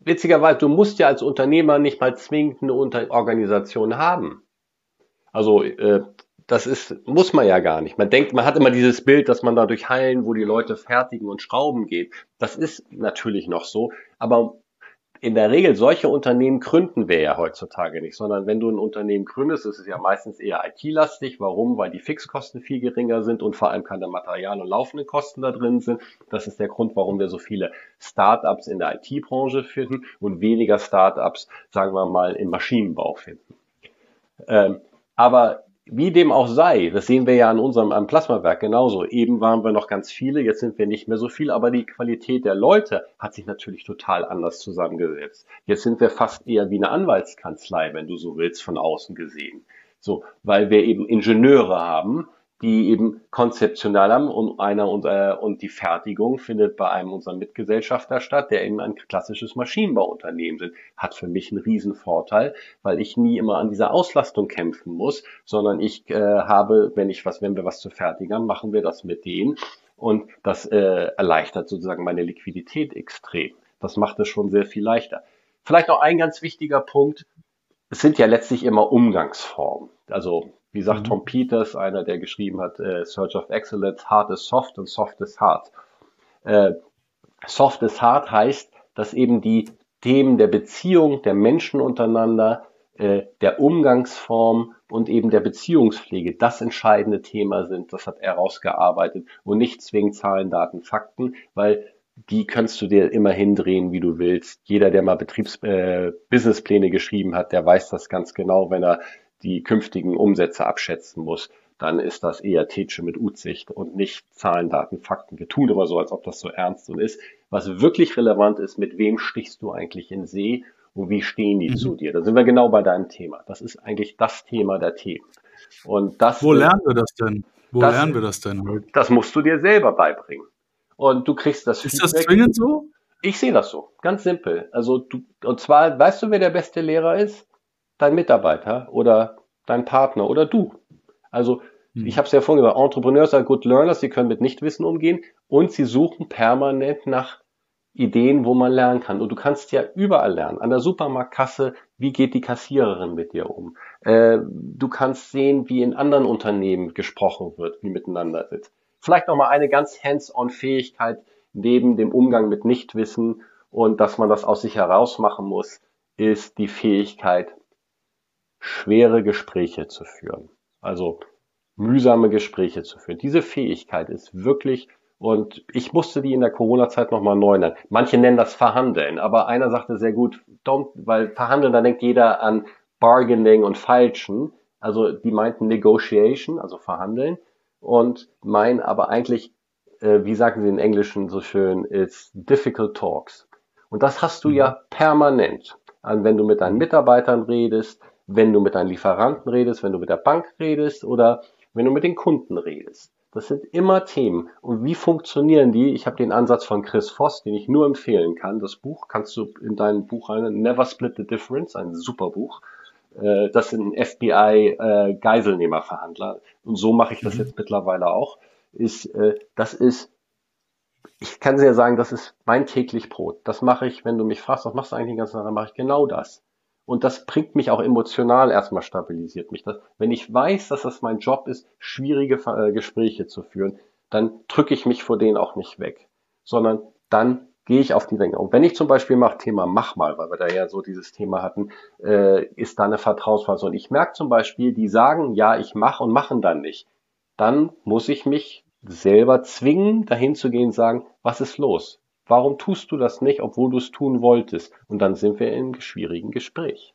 witzigerweise, du musst ja als Unternehmer nicht mal zwingend eine Organisation haben. Also äh, das ist, muss man ja gar nicht. Man denkt, man hat immer dieses Bild, dass man da durch Hallen, wo die Leute fertigen und schrauben geht. Das ist natürlich noch so, aber in der Regel solche Unternehmen gründen wir ja heutzutage nicht, sondern wenn du ein Unternehmen gründest, ist es ja meistens eher IT-lastig. Warum? Weil die Fixkosten viel geringer sind und vor allem keine Material- und laufenden Kosten da drin sind. Das ist der Grund, warum wir so viele Startups in der IT-Branche finden und weniger Startups, sagen wir mal, im Maschinenbau finden. Ähm, aber wie dem auch sei, das sehen wir ja an unserem am Plasmawerk genauso. Eben waren wir noch ganz viele, jetzt sind wir nicht mehr so viel, aber die Qualität der Leute hat sich natürlich total anders zusammengesetzt. Jetzt sind wir fast eher wie eine Anwaltskanzlei, wenn du so willst, von außen gesehen. So, weil wir eben Ingenieure haben, die eben konzeptionell haben und einer und, äh, und die Fertigung findet bei einem unserer Mitgesellschafter statt, der eben ein klassisches Maschinenbauunternehmen sind. Hat für mich einen riesen Vorteil, weil ich nie immer an dieser Auslastung kämpfen muss, sondern ich äh, habe, wenn ich was, wenn wir was zu fertigen haben, machen wir das mit denen und das äh, erleichtert sozusagen meine Liquidität extrem. Das macht es schon sehr viel leichter. Vielleicht noch ein ganz wichtiger Punkt. Es sind ja letztlich immer Umgangsformen. Also wie sagt mhm. Tom Peters, einer, der geschrieben hat, äh, Search of Excellence, Hard is Soft und Soft is Hard. Äh, soft is Hard heißt, dass eben die Themen der Beziehung der Menschen untereinander, äh, der Umgangsform und eben der Beziehungspflege das entscheidende Thema sind. Das hat er rausgearbeitet und nicht zwingend Zahlen, Daten, Fakten, weil die kannst du dir immer hindrehen, wie du willst. Jeder, der mal Betriebs äh, Businesspläne geschrieben hat, der weiß das ganz genau, wenn er die künftigen Umsätze abschätzen muss, dann ist das eher Tetsche mit Utsicht und nicht Zahlen, Daten, Fakten. Wir tun aber so, als ob das so ernst und ist. Was wirklich relevant ist, mit wem stichst du eigentlich in See und wie stehen die mhm. zu dir? Da sind wir genau bei deinem Thema. Das ist eigentlich das Thema der Themen. Und das, Wo lernen wir das denn? Wo das, lernen wir das denn? Das musst du dir selber beibringen. Und du kriegst das Ist Feedback. das zwingend so? Ich sehe das so, ganz simpel. Also du, und zwar, weißt du, wer der beste Lehrer ist? Dein Mitarbeiter oder dein Partner oder du. Also hm. ich habe es ja vorhin gesagt, Entrepreneurs are good learners, sie können mit Nichtwissen umgehen und sie suchen permanent nach Ideen, wo man lernen kann. Und du kannst ja überall lernen. An der Supermarktkasse, wie geht die Kassiererin mit dir um? Äh, du kannst sehen, wie in anderen Unternehmen gesprochen wird, wie miteinander sitzt. Vielleicht nochmal eine ganz hands-on Fähigkeit neben dem Umgang mit Nichtwissen und dass man das aus sich heraus machen muss, ist die Fähigkeit, schwere Gespräche zu führen. Also mühsame Gespräche zu führen. Diese Fähigkeit ist wirklich und ich musste die in der Corona-Zeit nochmal neu nennen. Manche nennen das Verhandeln, aber einer sagte sehr gut, don't, weil Verhandeln, da denkt jeder an Bargaining und Falschen. Also die meinten Negotiation, also Verhandeln und meinen aber eigentlich, äh, wie sagen sie in Englischen so schön, ist difficult talks. Und das hast du ja mhm. permanent. Also wenn du mit deinen Mitarbeitern redest, wenn du mit deinen Lieferanten redest, wenn du mit der Bank redest oder wenn du mit den Kunden redest. Das sind immer Themen. Und wie funktionieren die? Ich habe den Ansatz von Chris Voss, den ich nur empfehlen kann. Das Buch kannst du in dein Buch rein. Never Split the Difference, ein super Buch. Äh, das sind FBI-Geiselnehmerverhandler. Äh, Und so mache ich das mhm. jetzt mittlerweile auch. Ist, äh, das ist, ich kann dir sagen, das ist mein täglich Brot. Das mache ich, wenn du mich fragst, was machst du eigentlich den ganzen Tag, dann mache ich genau das. Und das bringt mich auch emotional erstmal stabilisiert mich. Das, wenn ich weiß, dass das mein Job ist, schwierige äh, Gespräche zu führen, dann drücke ich mich vor denen auch nicht weg, sondern dann gehe ich auf die Dinge. Und wenn ich zum Beispiel mache Thema Mach mal, weil wir da ja so dieses Thema hatten, äh, ist da eine Vertrauensphase. Und ich merke zum Beispiel, die sagen, ja, ich mache und machen dann nicht. Dann muss ich mich selber zwingen, dahin zu gehen und sagen, was ist los? Warum tust du das nicht, obwohl du es tun wolltest? Und dann sind wir in einem schwierigen Gespräch.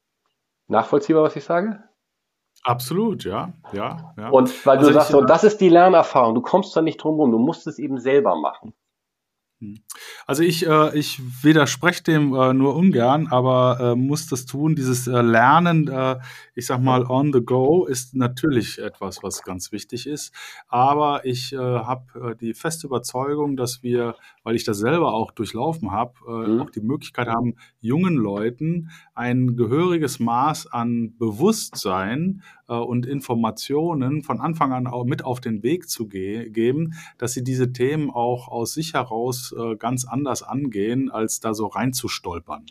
Nachvollziehbar, was ich sage? Absolut, ja, ja, ja. Und weil also du sagst, und das ist die Lernerfahrung, du kommst da nicht drum rum, du musst es eben selber machen. Hm. Also ich, äh, ich widerspreche dem äh, nur ungern, aber äh, muss das tun. Dieses äh, Lernen, äh, ich sag mal, on the go ist natürlich etwas, was ganz wichtig ist. Aber ich äh, habe die feste Überzeugung, dass wir, weil ich das selber auch durchlaufen habe, mhm. auch die Möglichkeit haben, jungen Leuten ein gehöriges Maß an Bewusstsein und Informationen von Anfang an auch mit auf den Weg zu ge geben, dass sie diese Themen auch aus sich heraus ganz anders angehen, als da so reinzustolpern.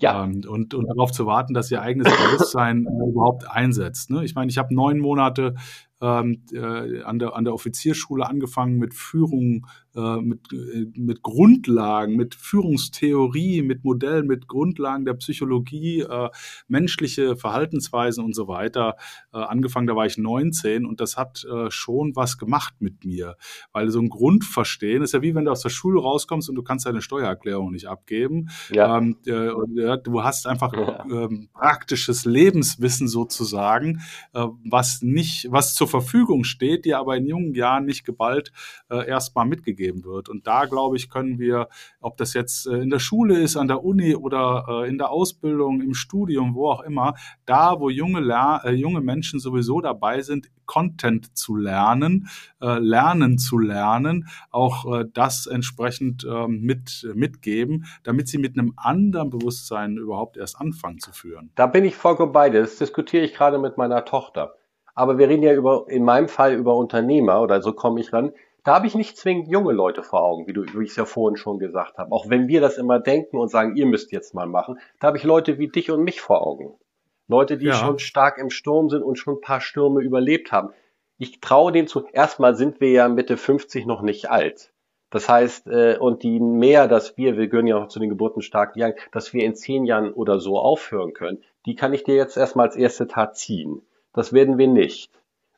Ja. Ähm, und, und darauf zu warten, dass ihr eigenes Bewusstsein äh, überhaupt einsetzt. Ne? Ich meine, ich habe neun Monate ähm, äh, an, der, an der Offizierschule angefangen mit Führung äh, mit, äh, mit Grundlagen, mit Führungstheorie, mit Modellen, mit Grundlagen der Psychologie, äh, menschliche Verhaltensweisen und so weiter äh, angefangen. Da war ich 19 und das hat äh, schon was gemacht mit mir, weil so ein Grundverstehen ist ja wie wenn du aus der Schule rauskommst und du kannst deine Steuererklärung nicht abgeben. Ja. Ähm, äh, du hast einfach ja. ähm, praktisches Lebenswissen sozusagen, was nicht, was zur Verfügung steht, dir aber in jungen Jahren nicht geballt erstmal mitgegeben gegeben wird. Und da, glaube ich, können wir, ob das jetzt äh, in der Schule ist, an der Uni oder äh, in der Ausbildung, im Studium, wo auch immer, da, wo junge, äh, junge Menschen sowieso dabei sind, Content zu lernen, lernen zu lernen, auch das entsprechend ähm, mit, mitgeben, damit sie mit einem anderen Bewusstsein überhaupt erst anfangen zu führen. Da bin ich vollkommen bei dir. Das diskutiere ich gerade mit meiner Tochter. Aber wir reden ja über, in meinem Fall über Unternehmer oder so komme ich ran. Da habe ich nicht zwingend junge Leute vor Augen, wie, du, wie ich es ja vorhin schon gesagt habe. Auch wenn wir das immer denken und sagen, ihr müsst jetzt mal machen, da habe ich Leute wie dich und mich vor Augen. Leute, die ja. schon stark im Sturm sind und schon ein paar Stürme überlebt haben. Ich traue denen zu. Erstmal sind wir ja Mitte 50 noch nicht alt. Das heißt, äh, und die mehr, dass wir, wir gehören ja auch zu den geburtenstarken Jahren, dass wir in zehn Jahren oder so aufhören können, die kann ich dir jetzt erstmal als erste Tat ziehen. Das werden wir nicht.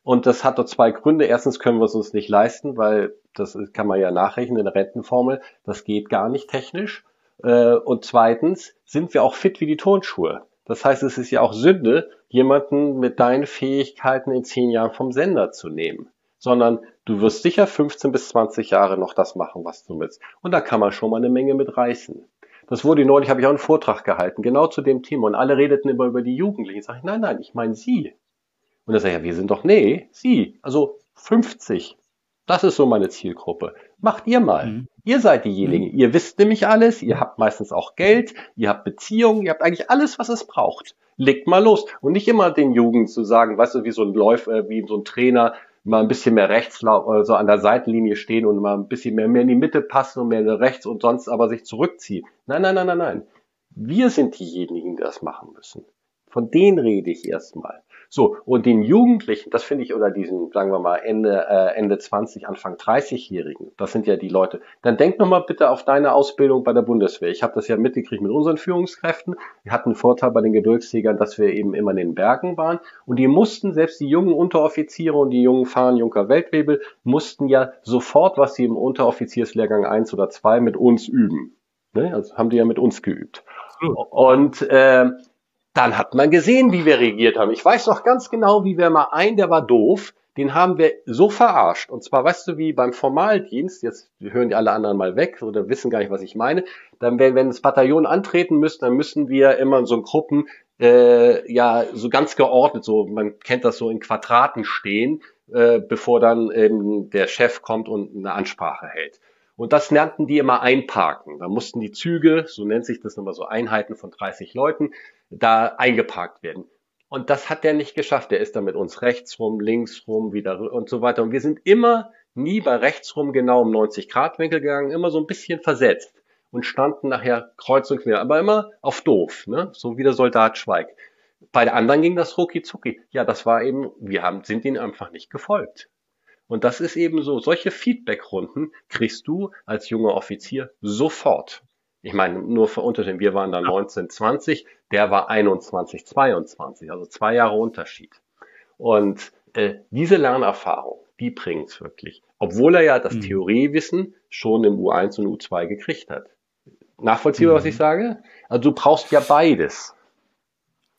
Und das hat doch zwei Gründe. Erstens können wir es uns nicht leisten, weil das kann man ja nachrechnen in der Rentenformel. Das geht gar nicht technisch. Äh, und zweitens sind wir auch fit wie die Turnschuhe. Das heißt, es ist ja auch Sünde, jemanden mit deinen Fähigkeiten in zehn Jahren vom Sender zu nehmen. Sondern du wirst sicher 15 bis 20 Jahre noch das machen, was du willst. Und da kann man schon mal eine Menge mit reißen. Das wurde neulich, habe ich auch einen Vortrag gehalten, genau zu dem Thema. Und alle redeten immer über die Jugendlichen. Ich sage, nein, nein, ich meine sie. Und er sagt, ja, wir sind doch, nee, Sie, also 50. Das ist so meine Zielgruppe. Macht ihr mal. Mhm. Ihr seid diejenigen. Mhm. Ihr wisst nämlich alles. Ihr habt meistens auch Geld. Ihr habt Beziehungen. Ihr habt eigentlich alles, was es braucht. Legt mal los. Und nicht immer den Jugend zu sagen, weißt du, wie so ein Läufer, äh, wie so ein Trainer, mal ein bisschen mehr rechts oder so an der Seitenlinie stehen und mal ein bisschen mehr, mehr in die Mitte passen und mehr rechts und sonst aber sich zurückziehen. Nein, nein, nein, nein, nein. Wir sind diejenigen, die das machen müssen. Von denen rede ich erstmal. So, und den Jugendlichen, das finde ich, oder diesen, sagen wir mal, Ende, äh, Ende 20, Anfang 30-Jährigen, das sind ja die Leute, dann denk nochmal bitte auf deine Ausbildung bei der Bundeswehr. Ich habe das ja mitgekriegt mit unseren Führungskräften. Wir hatten einen Vorteil bei den Gebirgsträgern, dass wir eben immer in den Bergen waren. Und die mussten, selbst die jungen Unteroffiziere und die jungen Fahren Junker Weltwebel, mussten ja sofort, was sie im Unteroffizierslehrgang 1 oder 2 mit uns üben. Ne? Also haben die ja mit uns geübt. Und äh, dann hat man gesehen, wie wir regiert haben. Ich weiß noch ganz genau, wie wir mal einen, der war doof, den haben wir so verarscht. Und zwar, weißt du, wie beim Formaldienst, jetzt hören die alle anderen mal weg oder wissen gar nicht, was ich meine. Dann, wenn, wenn das Bataillon antreten müsste, dann müssen wir immer in so Gruppen, äh, ja, so ganz geordnet, so, man kennt das so in Quadraten stehen, äh, bevor dann eben der Chef kommt und eine Ansprache hält. Und das nannten die immer einparken. Da mussten die Züge, so nennt sich das nochmal so Einheiten von 30 Leuten, da eingeparkt werden. Und das hat der nicht geschafft. Der ist dann mit uns rechts rum, links rum, wieder und so weiter. Und wir sind immer nie bei rechts rum genau um 90 Grad Winkel gegangen, immer so ein bisschen versetzt und standen nachher kreuz und quer, aber immer auf doof, ne? so wie der Soldat Schweig. Bei der anderen ging das rucki zucki. Ja, das war eben, wir haben, sind ihnen einfach nicht gefolgt. Und das ist eben so, solche Feedbackrunden kriegst du als junger Offizier sofort. Ich meine, nur für Unterschied, wir waren dann 1920, der war 21, 22, also zwei Jahre Unterschied. Und äh, diese Lernerfahrung, die bringt's wirklich. Obwohl er ja das mhm. Theoriewissen schon im U1 und U2 gekriegt hat. Nachvollziehbar, mhm. was ich sage? Also du brauchst ja beides.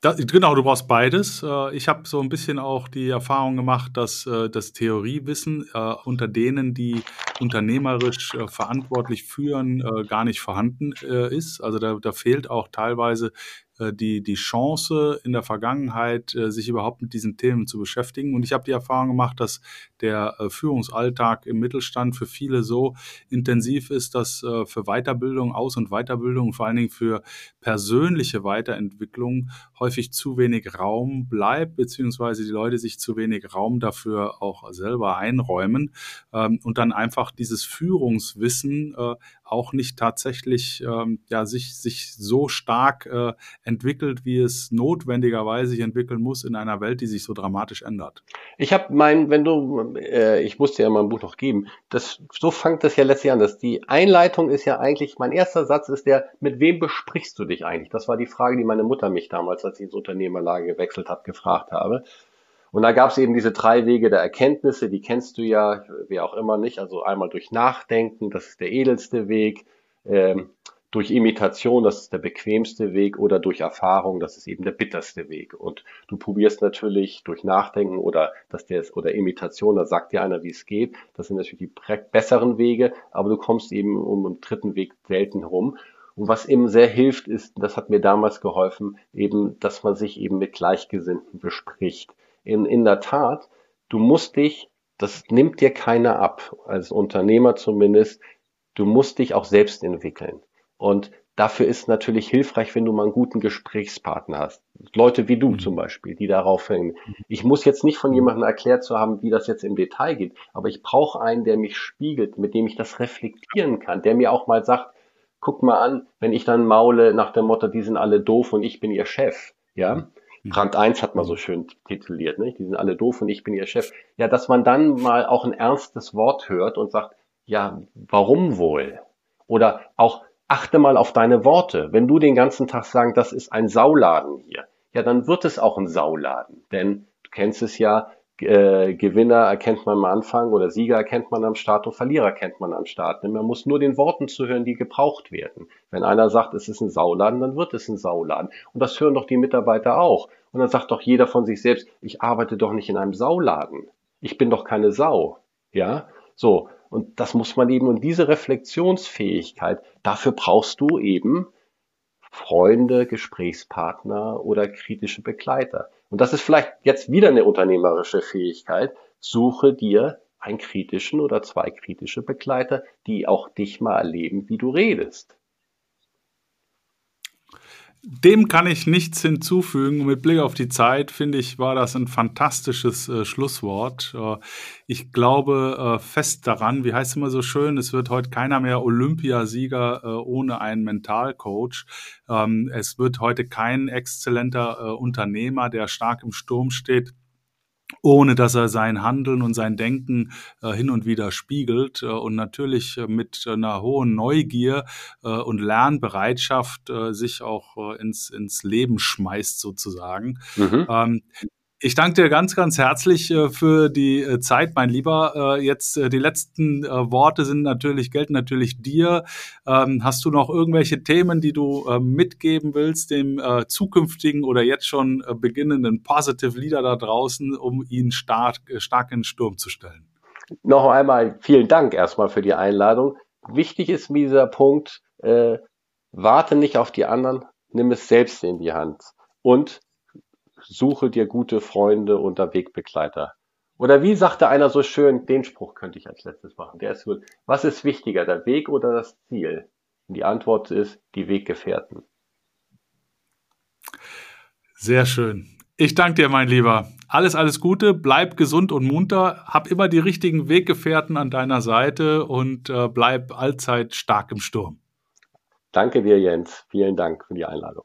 Das, genau, du brauchst beides. Äh, ich habe so ein bisschen auch die Erfahrung gemacht, dass äh, das Theoriewissen äh, unter denen, die unternehmerisch verantwortlich führen, gar nicht vorhanden ist. Also da, da fehlt auch teilweise die, die Chance in der Vergangenheit, äh, sich überhaupt mit diesen Themen zu beschäftigen. Und ich habe die Erfahrung gemacht, dass der äh, Führungsalltag im Mittelstand für viele so intensiv ist, dass für Weiterbildung, Aus- und Weiterbildung, vor allen Dingen für persönliche Weiterentwicklung häufig zu wenig Raum bleibt, beziehungsweise die Leute sich zu wenig Raum dafür auch selber einräumen ähm, und dann einfach dieses Führungswissen auch nicht tatsächlich ähm, ja, sich, sich so stark äh, entwickelt, wie es notwendigerweise sich entwickeln muss in einer Welt, die sich so dramatisch ändert. Ich habe mein, wenn du, äh, ich musste ja mein Buch noch geben, das, so fängt das ja letztlich an. Dass die Einleitung ist ja eigentlich, mein erster Satz ist der, mit wem besprichst du dich eigentlich? Das war die Frage, die meine Mutter mich damals, als ich ins Unternehmerlage gewechselt habe, gefragt habe. Und da gab es eben diese drei Wege der Erkenntnisse, die kennst du ja, wie auch immer nicht. Also einmal durch Nachdenken, das ist der edelste Weg, ähm, durch Imitation, das ist der bequemste Weg, oder durch Erfahrung, das ist eben der bitterste Weg. Und du probierst natürlich durch Nachdenken oder dass der oder Imitation, da sagt dir einer, wie es geht. Das sind natürlich die besseren Wege, aber du kommst eben um den dritten Weg selten rum. Und was eben sehr hilft, ist, das hat mir damals geholfen, eben, dass man sich eben mit Gleichgesinnten bespricht in, in der Tat, du musst dich, das nimmt dir keiner ab, als Unternehmer zumindest, du musst dich auch selbst entwickeln. Und dafür ist natürlich hilfreich, wenn du mal einen guten Gesprächspartner hast. Leute wie du mhm. zum Beispiel, die darauf hängen. Ich muss jetzt nicht von jemandem erklärt zu haben, wie das jetzt im Detail geht, aber ich brauche einen, der mich spiegelt, mit dem ich das reflektieren kann, der mir auch mal sagt, guck mal an, wenn ich dann maule nach dem Motto, die sind alle doof und ich bin ihr Chef, ja, Brand 1 hat man so schön tituliert, ne? die sind alle doof und ich bin ihr Chef. Ja, dass man dann mal auch ein ernstes Wort hört und sagt, ja, warum wohl? Oder auch achte mal auf deine Worte. Wenn du den ganzen Tag sagst, das ist ein Sauladen hier, ja, dann wird es auch ein Sauladen. Denn du kennst es ja, äh, Gewinner erkennt man am Anfang oder Sieger erkennt man am Start und Verlierer erkennt man am Start. Man muss nur den Worten zuhören, die gebraucht werden. Wenn einer sagt, es ist ein Sauladen, dann wird es ein Sauladen. Und das hören doch die Mitarbeiter auch. Und dann sagt doch jeder von sich selbst, ich arbeite doch nicht in einem Sauladen. Ich bin doch keine Sau. Ja, so. Und das muss man eben, und diese Reflexionsfähigkeit, dafür brauchst du eben Freunde, Gesprächspartner oder kritische Begleiter. Und das ist vielleicht jetzt wieder eine unternehmerische Fähigkeit. Suche dir einen kritischen oder zwei kritische Begleiter, die auch dich mal erleben, wie du redest. Dem kann ich nichts hinzufügen. Mit Blick auf die Zeit, finde ich, war das ein fantastisches äh, Schlusswort. Äh, ich glaube äh, fest daran, wie heißt es immer so schön, es wird heute keiner mehr Olympiasieger äh, ohne einen Mentalcoach. Ähm, es wird heute kein exzellenter äh, Unternehmer, der stark im Sturm steht, ohne dass er sein Handeln und sein Denken äh, hin und wieder spiegelt äh, und natürlich äh, mit einer hohen Neugier äh, und Lernbereitschaft äh, sich auch äh, ins, ins Leben schmeißt sozusagen. Mhm. Ähm, ich danke dir ganz, ganz herzlich äh, für die äh, Zeit, mein Lieber. Äh, jetzt die letzten Worte sind natürlich, gelten natürlich dir. Ähm, hast du noch irgendwelche Themen, die du mitgeben willst, dem zukünftigen oder jetzt schon beginnenden Positive Leader da draußen, um ihn stark, stark in den Sturm zu stellen? Noch einmal vielen Dank erstmal für die Einladung. Wichtig ist mir dieser Punkt, äh, warte nicht auf die anderen, nimm es selbst in die Hand. Und suche dir gute Freunde und Wegbegleiter. Oder wie sagte einer so schön, den Spruch könnte ich als letztes machen. Der ist gut. Was ist wichtiger, der Weg oder das Ziel? Und die Antwort ist die Weggefährten. Sehr schön. Ich danke dir, mein Lieber. Alles, alles Gute. Bleib gesund und munter. Hab immer die richtigen Weggefährten an deiner Seite und äh, bleib allzeit stark im Sturm. Danke dir, Jens. Vielen Dank für die Einladung.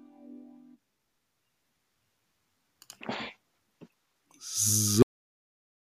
So.